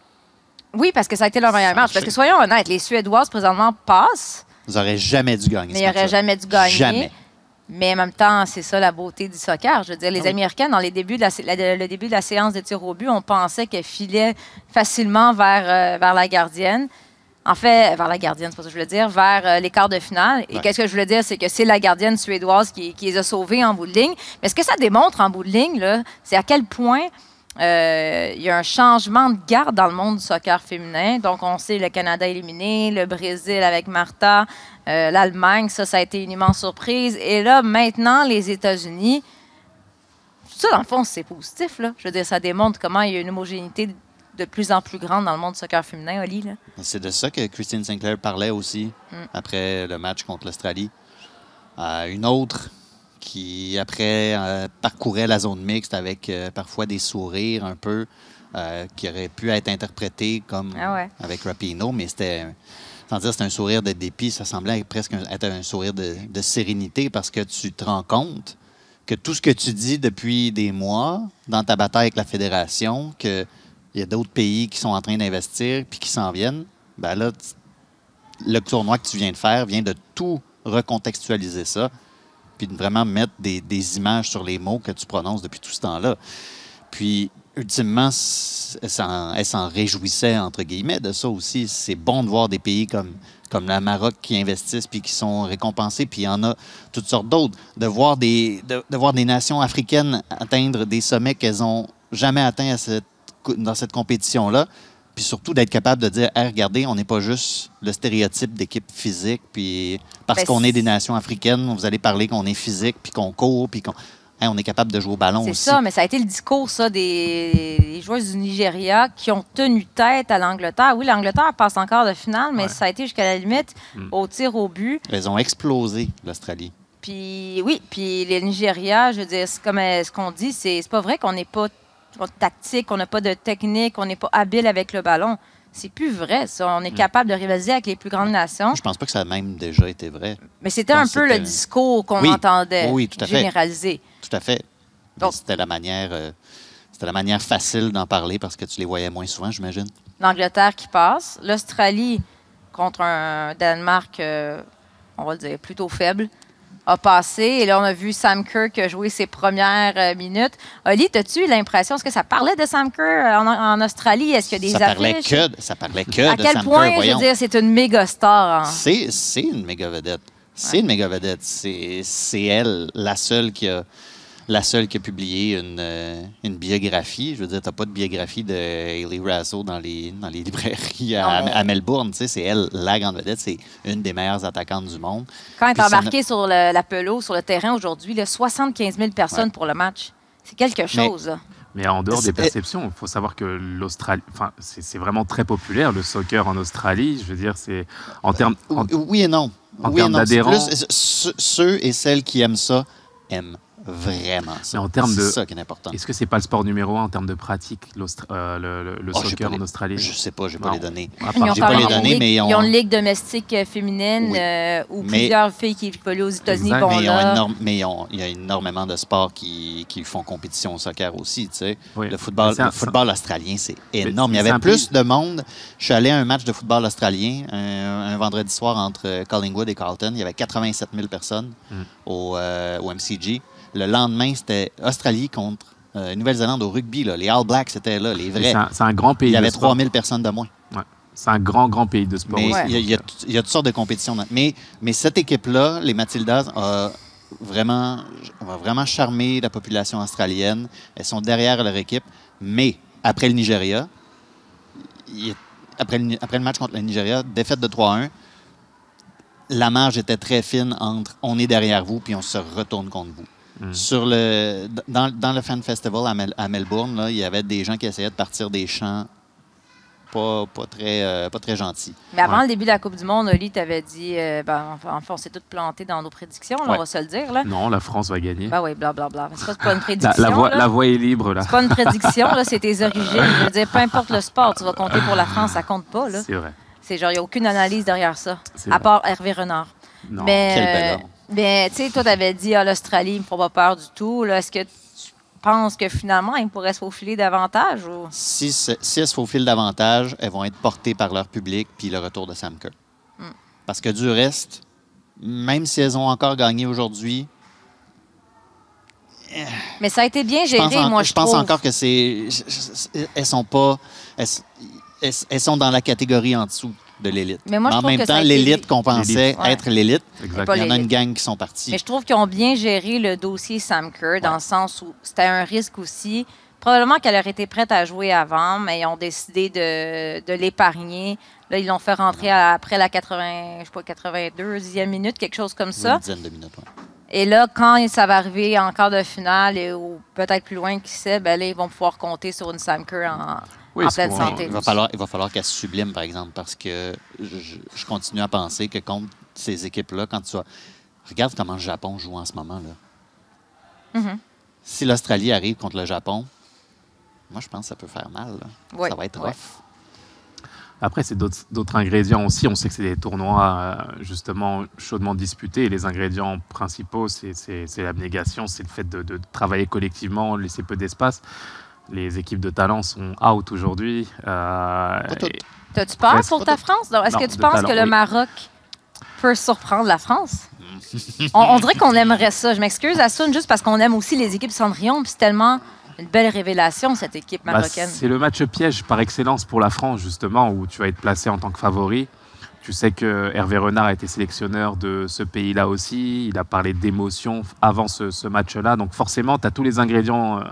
Oui, parce que ça a été leur meilleur match. marche. Parce que soyons honnêtes, les Suédoises présentement passent, Vous n'aurez jamais dû gagner mais ils n'auraient jamais dû gagner. Jamais. Mais en même temps, c'est ça la beauté du soccer. Je veux dire, les Ah oui. Américaines, dans les débuts de la, sé- la- le début de la séance de tir au but, on pensait qu'elles filaient facilement vers, euh, vers la gardienne. En fait, vers la gardienne, c'est pas ça que je voulais dire, vers euh, les quarts de finale. Et Ouais. qu'est-ce que je voulais dire, c'est que c'est la gardienne suédoise qui, qui les a sauvés en bout de ligne. Mais ce que ça démontre en bout de ligne, c'est à quel point euh, il y a un changement de garde dans le monde du soccer féminin. Donc, on sait le Canada éliminé, le Brésil avec Martha, euh, l'Allemagne, ça, ça a été une immense surprise. Et là, maintenant, les États-Unis, ça, dans le fond, c'est positif. Là. Je veux dire, ça démontre comment il y a une homogénéité de plus en plus grande dans le monde du soccer féminin, Oli. C'est de ça que Christine Sinclair parlait aussi Mm. après le match contre l'Australie. Euh, une autre qui, après, euh, parcourait la zone mixte avec euh, parfois des sourires un peu, euh, qui aurait pu être interprété comme Ah ouais. avec Rapino, mais c'était, sans dire c'était un sourire de dépit, ça semblait presque un- être un sourire de, de sérénité parce que tu te rends compte que tout ce que tu dis depuis des mois dans ta bataille avec la fédération, qu'il y a d'autres pays qui sont en train d'investir puis qui s'en viennent, ben là, le tournoi que tu viens de faire vient de tout recontextualiser ça, puis de vraiment mettre des, des images sur les mots que tu prononces depuis tout ce temps-là. Puis, ultimement, elle s'en, réjouissait, entre guillemets, de ça aussi. C'est bon de voir des pays comme, comme le Maroc qui investissent puis qui sont récompensés, puis il y en a toutes sortes d'autres. De voir des, de, voir des nations africaines atteindre des sommets qu'elles ont jamais atteints dans cette compétition-là. Puis surtout d'être capable de dire, Hey, regardez, on n'est pas juste le stéréotype d'équipe physique, puis parce Ben, qu'on est des c'est- nations africaines, vous allez parler qu'on est physique, puis qu'on court, puis qu'on Hey, on est capable de jouer au ballon C'est aussi. ça, mais ça a été le discours ça, des, des joueuses du Nigeria qui ont tenu tête à l'Angleterre. Oui, l'Angleterre passe encore de finale, mais Ouais. ça a été jusqu'à la limite Mm. au tir au but. Elles ont explosé, l'Australie. Puis oui, puis les Nigeria, je veux dire, c'est comme euh, ce qu'on dit, c'est c'est pas vrai qu'on n'est pas tactique, qu'on n'a pas de technique, on n'est pas habile avec le ballon. C'est plus vrai, ça. On est capable de rivaliser avec les plus grandes nations. Je pense pas que ça a même déjà été vrai. Mais c'était un peu le discours qu'on Oui. entendait, Oui, tout à fait. généralisé. Tout à fait. Mais Donc- C'était la manière, euh, c'était la manière facile d'en parler parce que tu les voyais moins souvent, j'imagine. L'Angleterre qui passe, l'Australie contre un Danemark, euh, on va le dire, plutôt faible, a passé. Et là, on a vu Sam Kerr jouer ses premières euh, minutes. Oli, as-tu l'impression, est-ce que ça parlait de Sam Kerr en, en Australie? Est-ce qu'il y a des ça parlait affiches? que, de- ça parlait que à de quel Sam point, Kerr, je voyons. veux dire, c'est une méga star. hein? C'est, c'est une méga vedette. C'est une méga vedette. C'est, c'est elle, la seule qui a, la seule qui a publié une, euh, une biographie. Je veux dire, t'as pas de biographie de Hayley Rasso dans les, dans les <laughs> librairies à, Non, mais- à Melbourne. Tu sais, c'est elle, la grande vedette. C'est une des meilleures attaquantes du monde. Quand elle est ça embarquée sur le- la pelouse, sur le terrain aujourd'hui, là, 75 000 personnes Ouais. pour le match. C'est quelque chose. Mais en dehors des perceptions, il faut savoir que l'Australie, enfin, c'est vraiment très populaire le soccer en Australie. Je veux dire, c'est en termes, en- Oui- et non. en oui et termes d'adhérents- ceux et celles qui aiment ça aiment vraiment ça. Mais en termes C'est de- ça qui est important. est-ce que c'est pas le sport numéro un en termes de pratique, euh, le, le- le Oh, soccer les- en Australie? Je sais pas, j'ai pas Non. les données. J'ai pas les une données, ligue- mais ils ont- ils ont une ligue domestique euh, féminine Oui. euh, où Mais- plusieurs filles qui évoluent aux États-Unis vont Mais, ils ont là. énorme- mais ils ont- il y a énormément de sports qui, qui font compétition au soccer aussi. tu sais. Oui. Le football, c'est le australien, c'est énorme. Il y c'est avait plus de monde. Je suis allé à un match de football australien un, un vendredi soir entre Collingwood et Carlton. Il y avait 87 000 personnes Mm. au, euh, au MCG. Le lendemain, c'était Australie contre Euh, Nouvelle-Zélande au rugby, là, les All Blacks étaient là, les vrais. C'est un, grand pays. Il y avait de sport. 3000 personnes de moins. C'est un grand, grand pays de sport. Mais il y, a- il y a, il y a toutes sortes de compétitions. Mais, mais cette équipe-là, les Matildas, a vraiment, va vraiment charmer la population australienne. Elles sont derrière leur équipe. Mais après le Nigeria, il- après le, après le match contre le Nigeria, défaite de 3-1, la marge était très fine entre on est derrière vous puis on se retourne contre vous. Mm. Sur le, dans, dans le Fan Festival à, Mel- à Melbourne, là, il y avait des gens qui essayaient de partir des chants pas, pas, très, euh, pas très gentils. Mais avant Ouais. le début de la Coupe du Monde, Oli t'avait dit, euh, ben, enfin, enfin, on s'est tous plantés dans nos prédictions, là, Ouais. on va se le dire. Là. Non, la France va gagner. Ben oui, blablabla. C'est pas, c'est pas une <laughs> La, prédiction. la voie, là. la voie est libre, là. C'est pas une prédiction, là, c'est tes <laughs> origines. Je veux dire, peu importe le sport, tu vas compter pour la France, ça compte pas. Là. C'est vrai. C'est genre, il n'y a aucune analyse derrière ça, à vrai. part Hervé Renard. Non. mais, Quel euh. Mais tu sais, toi, tu avais dit, ah, l'Australie, ils me font pas peur du tout. Est-ce que tu penses que finalement, ils pourraient se faufiler davantage? Ou... Si, elles se faufilent davantage, elles vont être portées par leur public puis le retour de Sam Kerr. Hmm. Parce que du reste, même si elles ont encore gagné aujourd'hui, Mais ça a été bien je pense, géré, en- moi, je, je pense trouve. encore que c'est. Elles sont pas. Elles, elles- elles sont dans la catégorie en dessous de l'élite. Mais moi, je en trouve même que ça a temps, été- l'élite qu'on pensait. Ouais. être l'élite, Exact. il y en a l'élite. une gang qui sont partis. Mais je trouve qu'ils ont bien géré le dossier Sam Kerr dans le sens où c'était un risque aussi. Probablement qu'elle aurait été prête à jouer avant, mais ils ont décidé de, de l'épargner. Là, ils l'ont fait rentrer à- après la 80, je sais pas, 82e minute, quelque chose comme ça. Une dizaine de minutes. ouais. Et là, quand ça va arriver en quart de finale et, ou peut-être plus loin, qui sait, ben là, ils vont pouvoir compter sur une Sam Kerr en, Oui, en c'est pleine santé. Il va falloir, il va falloir qu'elle sublime, par exemple, parce que je, je continue à penser que contre ces équipes-là, quand tu as. Regarde comment le Japon joue en ce moment. là. Mhm. Si l'Australie arrive contre le Japon, moi, je pense que ça peut faire mal. Oui, Ça va être rough. Après, c'est d'autres ingrédients aussi. On sait que c'est des tournois euh, justement chaudement disputés. Et les ingrédients principaux, c'est l'abnégation, c'est le fait de, de travailler collectivement, laisser peu d'espace. Les équipes de talent sont out aujourd'hui. Euh, T'as-tu peur pour ta France? Est-ce que tu penses talent, que le oui. Maroc peut surprendre la France? <laughs> on, on dirait qu'on aimerait ça. Je m'excuse, Assoun, juste parce qu'on aime aussi les équipes Cendrillon. Puis c'est tellement une belle révélation, cette équipe Bah, marocaine. c'est le match piège par excellence pour la France, justement, où tu vas être placé en tant que favori. Tu sais que Hervé Renard a été sélectionneur de ce pays-là aussi. Il a parlé d'émotion avant ce, ce match-là. Donc forcément, tu as tous les ingrédients euh,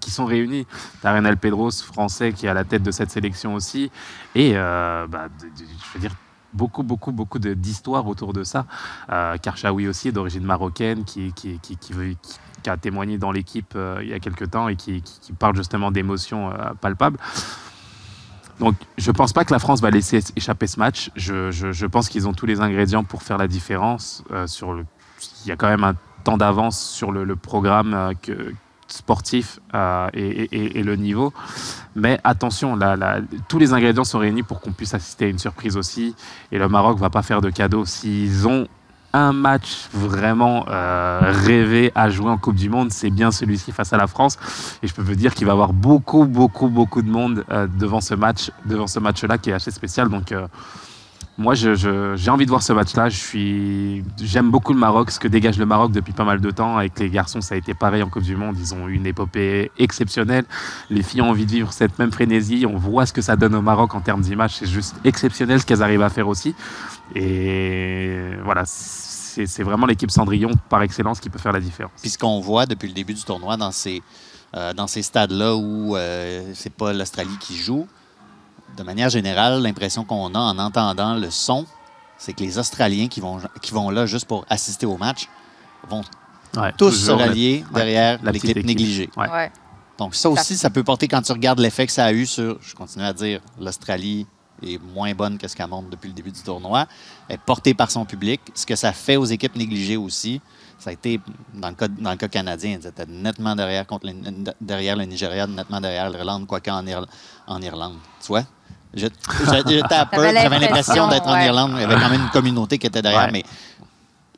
qui sont réunis. Tu as Renal Pedros, français, qui est à la tête de cette sélection aussi. Et, euh, bah, je veux dire, beaucoup, beaucoup, beaucoup d'histoires autour de ça. Euh, Karchaoui aussi, d'origine marocaine, qui, qui, qui, qui veut- qui- qui a témoigné dans l'équipe euh, il y a quelques temps et qui, parle justement d'émotions euh, palpables. Donc, je pense pas que la France va laisser échapper ce match. Je, pense qu'ils ont tous les ingrédients pour faire la différence. euh, il y a quand même un temps d'avance sur le, programme sportif et, le niveau. Mais attention, tous les ingrédients sont réunis pour qu'on puisse assister à une surprise aussi. Et le Maroc va pas faire de cadeau. S'ils ont un match vraiment euh, rêvé à jouer en Coupe du Monde, c'est bien celui-ci face à la France. Et je peux vous dire qu'il va y avoir beaucoup, beaucoup, beaucoup de monde euh, devant ce match, devant ce match-là qui est assez spécial. Donc, euh, moi, j'ai envie de voir ce match-là. Suis, j'aime beaucoup le Maroc, ce que dégage le Maroc depuis pas mal de temps. Avec les garçons, ça a été pareil en Coupe du Monde. Ils ont eu une épopée exceptionnelle. Les filles ont envie de vivre cette même frénésie. On voit ce que ça donne au Maroc en termes d'image. C'est juste exceptionnel ce qu'elles arrivent à faire aussi. Et voilà, c'est vraiment l'équipe Cendrillon par excellence qui peut faire la différence. Puis ce qu'on voit depuis le début du tournoi dans ces, euh, dans ces stades-là où euh, c'est pas l'Australie qui joue, de manière générale, l'impression qu'on a en entendant le son, c'est que les Australiens qui vont, qui vont là juste pour assister au match vont Ouais, tous se rallier derrière l'équipe équipe. négligée. Ouais. Ouais. Donc ça aussi, ça peut porter quand tu regardes l'effet que ça a eu sur, je continue à dire, l'Australie est moins bonne que ce qu'elle montre depuis le début du tournoi, est portée par son public. Ce que ça fait aux équipes négligées aussi, ça a été, dans le cas, dans le cas canadien, c'était nettement derrière, contre le, derrière le Nigeria, nettement derrière l'Irlande, quoique en, Irl- en Irlande. Tu vois? J'étais à <laughs> j'avais l'impression d'être en. Irlande. Il y avait quand même une communauté qui était derrière, Ouais. mais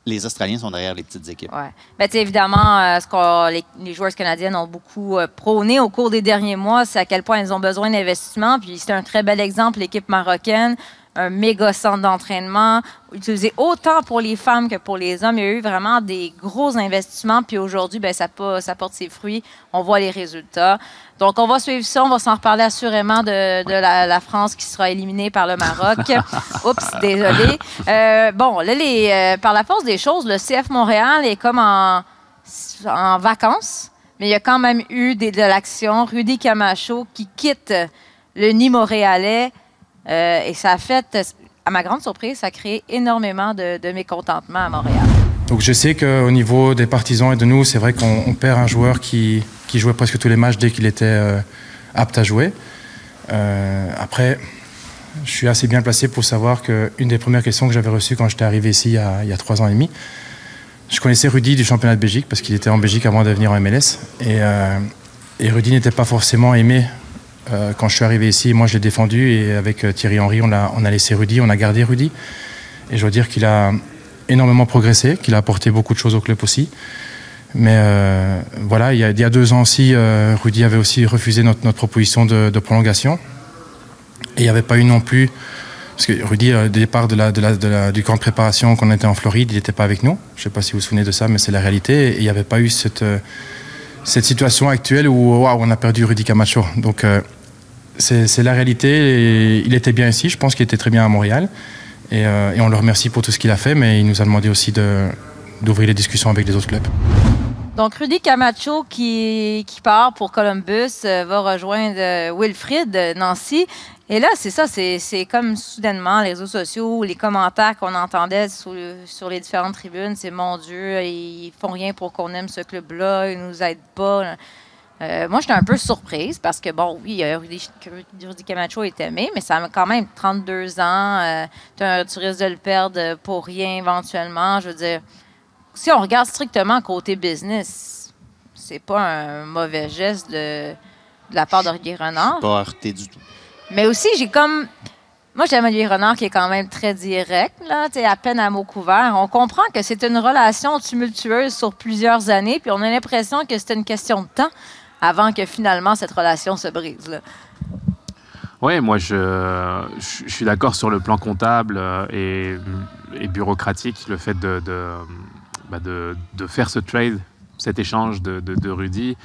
les Australiens sont derrière les petites équipes. Ouais. Ben, évidemment, euh, ce que les, les joueuses canadiennes ont beaucoup euh, prôné au cours des derniers mois, c'est à quel point elles ont besoin d'investissement. Puis c'est un très bel exemple, l'équipe marocaine. Un méga centre d'entraînement, utilisé autant pour les femmes que pour les hommes. Il y a eu vraiment des gros investissements. Puis aujourd'hui, ben, ça, ça porte ses fruits. On voit les résultats. Donc, on va suivre ça. On va s'en reparler assurément de, de la, la France qui sera éliminée par le Maroc. <laughs> Oups, désolé. Euh, bon, là, les, euh, par la force des choses, le CF Montréal est comme en, en vacances. Mais il y a quand même eu des, de l'action. Rudy Camacho qui quitte le nid montréalais. Euh, et ça a fait, à ma grande surprise, ça a créé énormément de, mécontentement à Montréal. Donc je sais qu'au niveau des partisans et de nous, c'est vrai qu'on on perd un joueur qui, jouait presque tous les matchs dès qu'il était euh, apte à jouer. Euh, après, je suis assez bien placé pour savoir qu'une des premières questions que j'avais reçues quand j'étais arrivé ici il y, a, trois ans et demi, je connaissais Rudy du championnat de Belgique parce qu'il était en Belgique avant de en MLS. Et Rudy n'était pas forcément aimé euh, quand je suis arrivé ici. Moi, je l'ai défendu et avec euh, Thierry Henry, on a, laissé Rudy, on a gardé Rudy. Et je dois dire qu'il a énormément progressé, qu'il a apporté beaucoup de choses au club aussi. Mais euh, voilà, il y, a, deux ans aussi, Rudy avait aussi refusé notre, proposition de, prolongation. Et il n'y avait pas eu non plus, parce que Rudy, euh, départ du camp de préparation qu'on était en Floride, il n'était pas avec nous. Je ne sais pas si vous vous souvenez de ça, mais c'est la réalité. Et il n'y avait pas eu cette, situation actuelle où on a perdu Rudy Camacho. Donc c'est la réalité. Il était bien ici, je pense qu'il était très bien à Montréal. Et, euh, et on le remercie pour tout ce qu'il a fait, mais il nous a demandé aussi d'ouvrir les discussions avec les autres clubs. Donc, Rudy Camacho, qui, part pour Columbus, euh, va rejoindre euh, Wilfrid Nancy. Et là, c'est ça, c'est comme soudainement les réseaux sociaux, les commentaires qu'on entendait sur, sur les différentes tribunes, c'est mon Dieu, ils font rien pour qu'on aime ce club-là, ils nous aident pas. Euh, moi, j'étais un peu surprise parce que, bon, oui, euh, Rudy, Rudy Camacho est aimé, mais ça a quand même 32 ans. euh, tu risques de le perdre pour rien éventuellement. Je veux dire, si on regarde strictement côté business, c'est pas un mauvais geste de, de la part d'Olivier Renard. Pas heurté du tout. Mais aussi, j'ai comme. Moi, j'aime Olivier Renard qui est quand même très direct, là, tu sais, à peine à mots couverts. On comprend que c'est une relation tumultueuse sur plusieurs années, puis on a l'impression que c'est une question de temps avant que finalement cette relation se brise. Oui, moi je, suis d'accord sur le plan comptable euh, et, bureaucratique, le fait bah, de, de faire ce trade, cet échange de Rudy.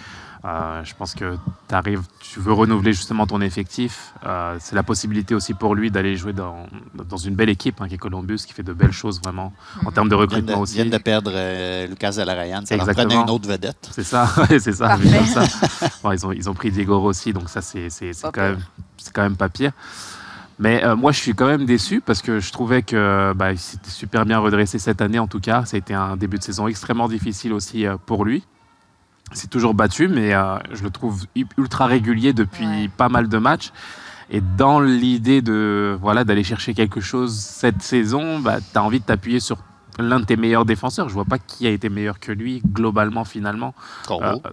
Euh, je pense que tu arrives, tu veux renouveler justement ton effectif. Euh, c'est la possibilité aussi pour lui d'aller jouer dans, dans une belle équipe hein, qui est Columbus, qui fait de belles choses vraiment en termes de Ils recrutement ils aussi. viennent de perdre euh, Lucas Zelarayan. Ça leur Exactement. prenait une autre vedette. C'est ça, <laughs> c'est ça. Parfait. vu comme ça. Bon, ils, ont, ils ont pris Diego Rossi, donc ça, c'est c'est- c'est Pas quand, même- c'est quand même pas pire. Mais euh, moi, je suis quand même déçu parce que je trouvais que bah, il s'était super bien redressé cette année, en tout cas. Ça a été un début de saison extrêmement difficile aussi euh, pour lui. C'est toujours battu, mais euh, je le trouve ultra régulier depuis Ouais. pas mal de matchs. Et dans l'idée de voilà d'aller chercher quelque chose cette saison, bah, tu as envie de t'appuyer sur l'un de tes meilleurs défenseurs. Je vois pas qui a été meilleur que lui globalement finalement. Corbeau. Euh,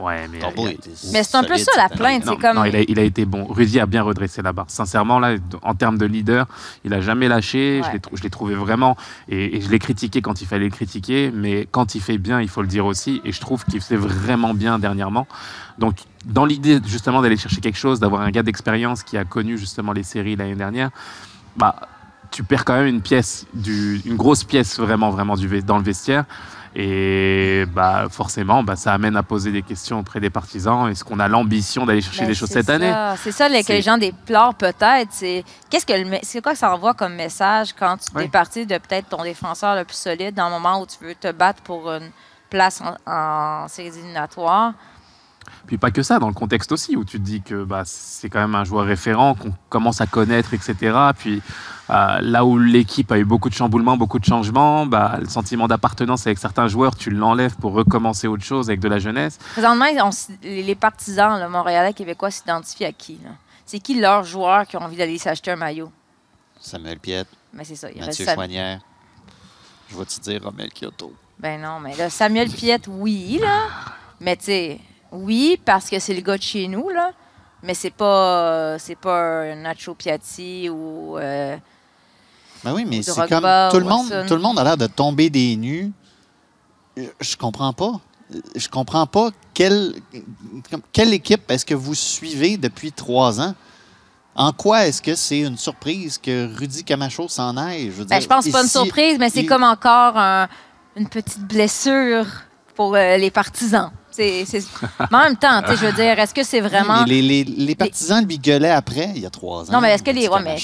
ouais, mais il était Mais c'est un peu ça, la plainte. non, c'est comme- non, il, a, il a été bon. Rudy a bien redressé la barre. Sincèrement, là, en termes de leader, il a jamais lâché. Ouais. Je l'ai trouvé vraiment. Et, et je l'ai critiqué quand il fallait le critiquer. Mais quand il fait bien, il faut le dire aussi. Et je trouve qu'il fait vraiment bien dernièrement. Donc, dans l'idée justement d'aller chercher quelque chose, d'avoir un gars d'expérience qui a connu justement les séries l'année dernière, bah, tu perds quand même une pièce, du, une grosse pièce vraiment, vraiment du, dans le vestiaire. Et bah, forcément, bah, ça amène à poser des questions auprès des partisans. Est-ce qu'on a l'ambition d'aller chercher Ben, des choses cette année? C'est ça les- que les gens déplorent peut-être. C'est qu'est-ce que le me- c'est quoi que ça envoie comme message quand tu es parti de peut-être ton défenseur le plus solide dans le moment où tu veux te battre pour une place en, en séries éliminatoires? Puis pas que ça, dans le contexte aussi, où tu te dis que bah, c'est quand même un joueur référent, qu'on commence à connaître, etc. Puis euh, là où l'équipe a eu beaucoup de chamboulements, beaucoup de changements, bah, le sentiment d'appartenance avec certains joueurs, tu l'enlèves pour recommencer autre chose avec de la jeunesse. Présentement, on les les partisans là, montréalais, québécois s'identifient à qui? C'est qui leurs joueurs qui ont envie d'aller s'acheter un maillot? Samuel Piette, Mais c'est ça. Il Mathieu Sam- Chouanière. Je vais te dire Romel Kyoto. Ben non, mais là, Samuel Piette, oui, là. Mais tu sais, oui, parce que c'est le gars de chez nous, là. Mais c'est pas, c'est pas un Nacho Piatti ou. euh, Ben oui, mais c'est comme tout le, monde, tout le monde a l'air de tomber des nues. Je, comprends pas. Je comprends pas quelle, équipe est-ce que vous suivez depuis trois ans? En quoi est-ce que c'est une surprise que Rudy Camacho s'en aille? Je, veux Ben, je pense que pas une surprise, mais c'est il- comme encore un- une petite blessure pour euh, les partisans. C'est, en même temps, je veux dire, est-ce que c'est vraiment. Les, les- les partisans lui gueulaient après, il y a trois ans. Non, mais est-ce que les. Ouais, mais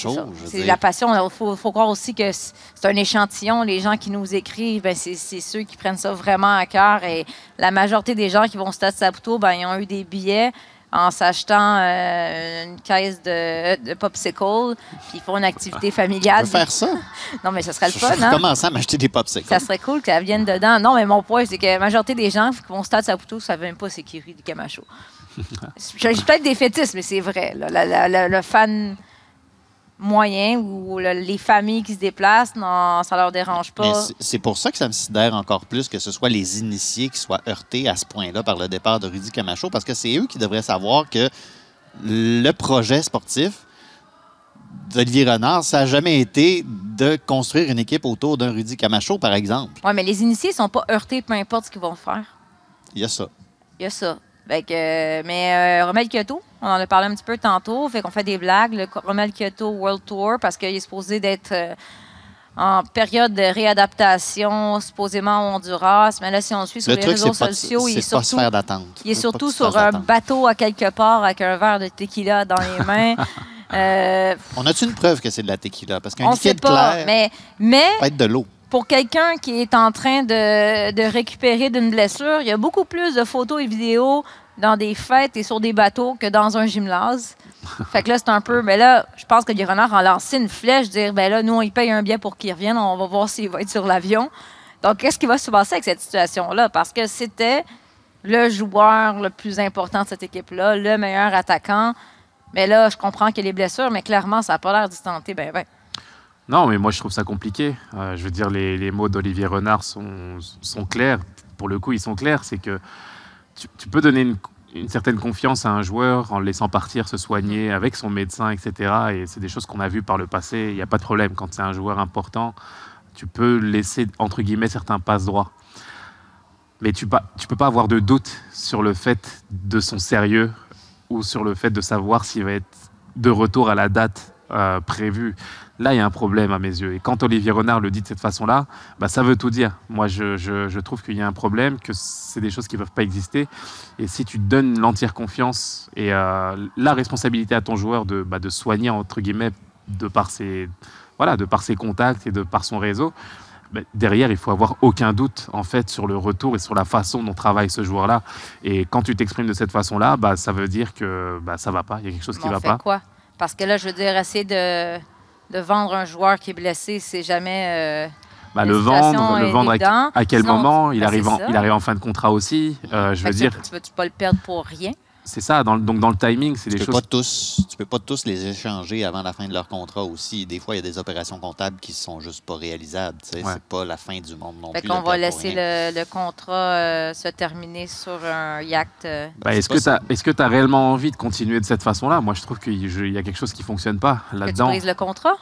c'est la passion. Il faut, faut croire aussi que c'est un échantillon. Les gens qui nous écrivent, ben, c'est c'est ceux qui prennent ça vraiment à cœur. Et la majorité des gens qui vont au Stade Saputo, ben, ils ont eu des billets en s'achetant euh, une caisse de, de popsicle, puis ils font une activité On familiale. peut faire ça. <laughs> Non, mais ça serait le Je fun, hein? recommencer à m'acheter des popsicles. Ça serait cool qu'elle vienne dedans. Non, mais mon point, c'est que la majorité des gens qui vont au Stade Saputo ne savent même pas c'est qui Rudy Camacho. J'ai j'ai peut-être des fétiches, mais c'est vrai. là. La- la- la- le fan moyen ou le- les familles qui se déplacent, non, ça leur dérange pas. c'est- pour ça que ça me sidère encore plus que ce soit les initiés qui soient heurtés à ce point-là par le départ de Rudy Camacho, parce que c'est eux qui devraient savoir que le projet sportif d'Olivier Renard, ça n'a jamais été de construire une équipe autour d'un Rudy Camacho, par exemple. Oui, mais les initiés ne sont pas heurtés, peu importe ce qu'ils vont faire. Il y a ça. Il y a ça. Fait que, euh, mais euh, Kyoto, on en a parlé un petit peu tantôt, fait qu'on fait des blagues. Le Romel Kyoto World Tour, parce qu'il est supposé d'être euh, en période de réadaptation, supposément au Honduras. Mais là, si on le suit sur Le les truc, réseaux sociaux, il est surtout, il est surtout sur un bateau à quelque part avec un verre de tequila dans les mains. <laughs> Euh, On a-tu une preuve que c'est de la tequila? Parce qu'un sait liquide pas, clair mais, mais peut être de l'eau. pour quelqu'un qui est en train de, de récupérer d'une blessure, il y a beaucoup plus de photos et vidéos dans des fêtes et sur des bateaux que dans un gymnase. <laughs> fait que là, c'est un peu. Mais là, je pense que les renards ont lancé une flèche, dire ben là, nous, on y paye un billet pour qu'il revienne, on va voir s'il va être sur l'avion. Donc, qu'est-ce qui va se passer avec cette situation-là? Parce que c'était le joueur le plus important de cette équipe-là, le meilleur attaquant. Mais là, je comprends qu'il y a les blessures, mais clairement, ça n'a pas l'air d'y tenter. Ben, ben. Non, mais moi je trouve ça compliqué. Euh, je veux dire, les, les mots d'Olivier Renard sont, sont clairs. Pour le coup, ils sont clairs. C'est que tu, tu peux donner une, une certaine confiance à un joueur en le laissant partir se soigner avec son médecin, etc. Et c'est des choses qu'on a vues par le passé. Il n'y a pas de problème. Quand c'est un joueur important, tu peux laisser, entre guillemets, certains passe droits. Mais tu ne tu peux pas avoir de doute sur le fait de son sérieux ou sur le fait de savoir s'il va être de retour à la date euh, prévue. Là, il y a un problème à mes yeux. Et quand Olivier Renard le dit de cette façon-là, bah, ça veut tout dire. Moi, je, je- je trouve qu'il y a un problème, que c'est des choses qui ne peuvent pas exister. Et si tu donnes l'entière confiance et euh, la responsabilité à ton joueur de, bah, de soigner, entre guillemets, de par, ses, voilà, de par ses contacts et de par son réseau, bah, derrière, il faut avoir aucun doute en fait sur le retour et sur la façon dont travaille ce joueur-là. Et quand tu t'exprimes de cette façon-là, bah, ça veut dire que bah, ça va pas. Il y a quelque chose qui on va fait pas. quoi? Parce que là, je veux dire, essayer de, de vendre un joueur qui est blessé, c'est jamais. euh, Bah, le vendre, le vendre à, à quel Sinon, moment? il arrive, c'est en, ça. il arrive en fin de contrat aussi. Euh, je veux dire, Tu, tu veux-tu pas le perdre pour rien? C'est ça. Dans, le- donc dans le timing, c'est Tu des peux, choses. pas tous, tu peux pas tous les échanger avant la fin de leur contrat aussi. Des fois, il y a des opérations comptables qui sont juste pas réalisables. Ouais. C'est pas la fin du monde non Fait plus. qu'on va laisser le, le contrat euh, se terminer sur un yacht. euh. Bah, est-ce pas que tu as, réellement envie de continuer de cette façon-là? Moi, je trouve qu'il y a quelque chose qui fonctionne pas que tu là-dedans. brises le contrat?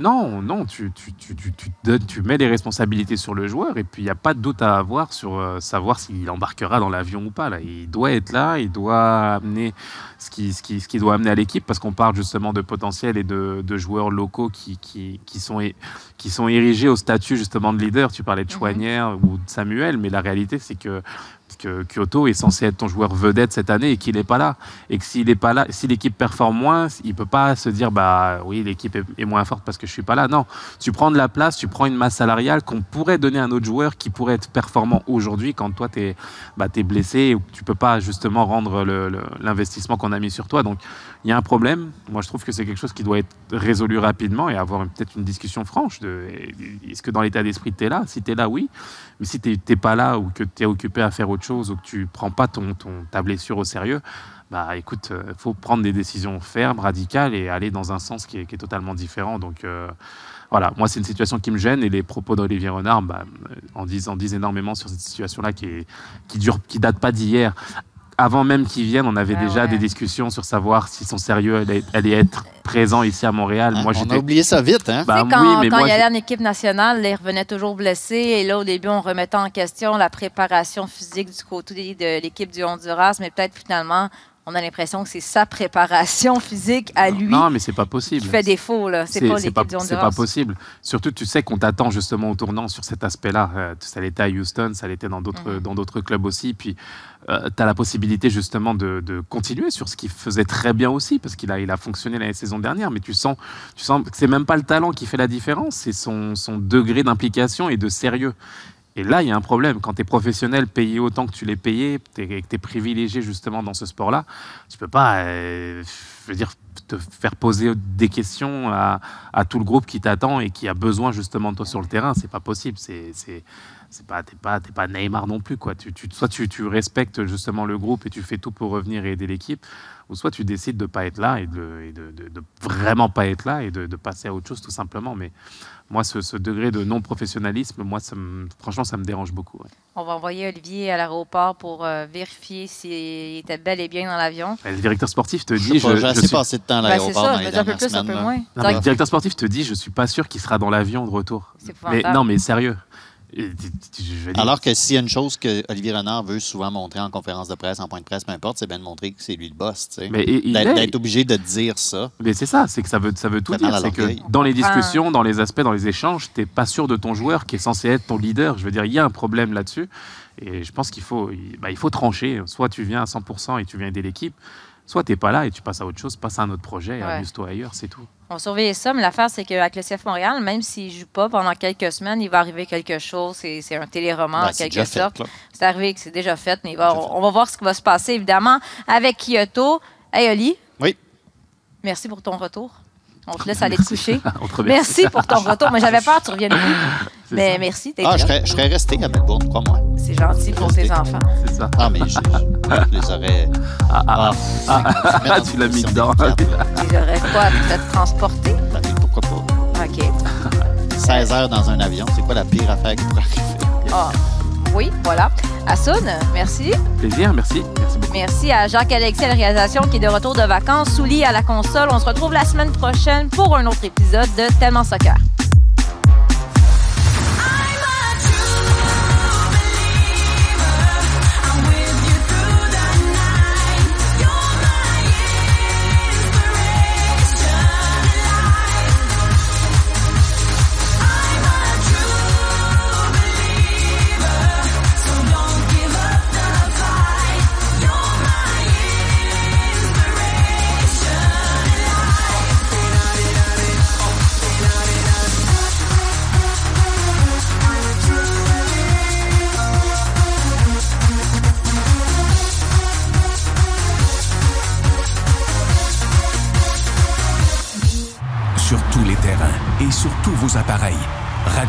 Non, non, tu, tu, tu, tu, tu donnes- tu mets les responsabilités sur le joueur et puis il n'y a pas de doute à avoir sur euh, savoir s'il embarquera dans l'avion ou pas. Là. Il doit être là, il doit amener ce qui, ce qui doit amener à l'équipe parce qu'on parle justement de potentiel et de, de joueurs locaux qui, qui, qui, sont, é- qui sont érigés au statut justement de leader. Tu parlais de Mhm. Chouanière ou de Samuel, mais la réalité c'est que Kyoto est censé être ton joueur vedette cette année et qu'il n'est pas là. Et que s'il n'est pas là, si l'équipe performe moins, il peut pas se dire bah oui l'équipe est, moins forte parce que je suis pas là. Non, tu prends de la place, tu prends une masse salariale qu'on pourrait donner à un autre joueur qui pourrait être performant aujourd'hui quand toi tu es, bah, t'es blessé ou tu peux pas justement rendre l'investissement qu'on a mis sur toi. Donc il y a un problème. Moi je trouve que c'est quelque chose qui doit être résolu rapidement et avoir peut-être une discussion franche. Est-ce que dans l'état d'esprit tu es là? Si tu es là, oui. Mais si tu n'es pas là ou que tu es occupé à faire autre chose ou que tu prends pas ton, ta blessure au sérieux, bah écoute, il faut prendre des décisions fermes, radicales et aller dans un sens qui est, totalement différent. Donc euh, voilà, moi c'est une situation qui me gêne et les propos d'Olivier Renard bah, euh, en, disent, en disent énormément sur cette situation-là qui, est, qui, dure, qui date pas d'hier. Avant même qu'il vienne, on avait Ah déjà ouais. des discussions sur savoir si son sérieux allait, allait être présent ici à Montréal. Hein? Moi, On a oublié ça vite, hein? bah quand, oui, mais quand moi, il allait en équipe nationale, il revenait toujours blessé. Et là, au début, on remettait en question la préparation physique du côté de l'équipe du Honduras. Mais peut-être finalement, on a l'impression que c'est sa préparation physique à lui Non, mais c'est pas possible. qui fait défaut. là. C'est pas l'équipe du c'est pas possible. Surtout, tu sais qu'on t'attend justement au tournant sur cet aspect-là. Euh, ça l'était à Houston, ça l'était dans d'autres Mhm. dans d'autres clubs aussi. Puis, tu as la possibilité justement de, de continuer sur ce qu'il faisait très bien aussi, parce qu'il a, il a fonctionné la saison dernière. Mais tu sens, tu sens que c'est même pas le talent qui fait la différence, c'est son, son degré d'implication et de sérieux. Et là, il y a un problème. Quand tu es professionnel, payé autant que tu l'es payé, t'es- que tu es privilégié justement dans ce sport-là, tu peux pas, euh, je veux dire, te faire poser des questions à, tout le groupe qui t'attend et qui a besoin justement de toi sur le terrain. C'est pas possible. C'est, c'est, pas, t'es pas, pas Neymar non plus quoi. Tu- soit tu, tu respectes justement le groupe et tu fais tout pour revenir et aider l'équipe, ou soit tu décides de pas être là et de, et de, de- de vraiment pas être là et de, de passer à autre chose tout simplement. Mais moi, ce, ce degré de non professionnalisme, moi, ça me- franchement, ça me dérange beaucoup. ouais. On va envoyer Olivier à l'aéroport pour euh, vérifier s'il était bel et bien dans l'avion. Le directeur sportif te Je dit, sais pas, je, j'ai assez suis- passé de temps à Ben, c'est l'aéroport ça, dans les peu plus, un peu moins. Non, mais Direct- le directeur sportif te dit, je suis pas sûr qu'il sera dans l'avion de retour. C'est Mais non, mais sérieux. Alors que s'il y a une chose que Olivier Renard veut souvent montrer en conférence de presse, en point de presse, peu importe, c'est bien de montrer que c'est lui le boss. tu sais. mais D'être obligé de dire ça. Mais c'est ça, c'est que ça veut, ça veut tout Ça dire. C'est que dans les discussions, dans les aspects, dans les échanges, tu n'es pas sûr de ton joueur qui est censé être ton leader. Je veux dire, il y a un problème là-dessus. Et je pense qu'il faut, il, bah, il faut trancher. Soit tu viens à 100% et tu viens aider l'équipe, soit tu n'es pas là et tu passes à autre chose, passe à un autre projet, et Ouais. amuse-toi ailleurs, c'est tout. On va surveiller ça, mais l'affaire, c'est qu'avec le CF Montréal, même s'il ne joue pas pendant quelques semaines, il va arriver quelque chose. C'est c'est un téléroman, Ben, en quelque sorte. C'est arrivé que c'est déjà fait, mais il va- Déjà fait. on va voir ce qui va se passer, évidemment, avec Kyoto. Hey, Oli, Oui. merci pour ton retour. On te laisse <laughs> aller te coucher. <laughs> On te remercie. Merci pour ton retour. Mais j'avais peur que tu reviennes. <laughs> Mais ça. merci Ah, je serais, je serais resté à Melbourne, crois-moi. C'est gentil pour tes enfants. C'est ça. Ah, mais je, je- je les aurais. Ah, ah, Ah, ah, tu l'as mis dedans. Ils auraient quoi? Peut-être transporté? Ben oui, pourquoi pas? OK. 16 heures dans un avion, c'est quoi la pire affaire qui pourrait arriver? Ah, oui, voilà. Assoun, merci. Plaisir, merci. Merci beaucoup. Merci à Jacques-Alexis à la réalisation qui est de retour de vacances. Souli à la console. On se retrouve la semaine prochaine pour un autre épisode de Tellement Soccer.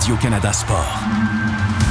Radio-Canada Sport.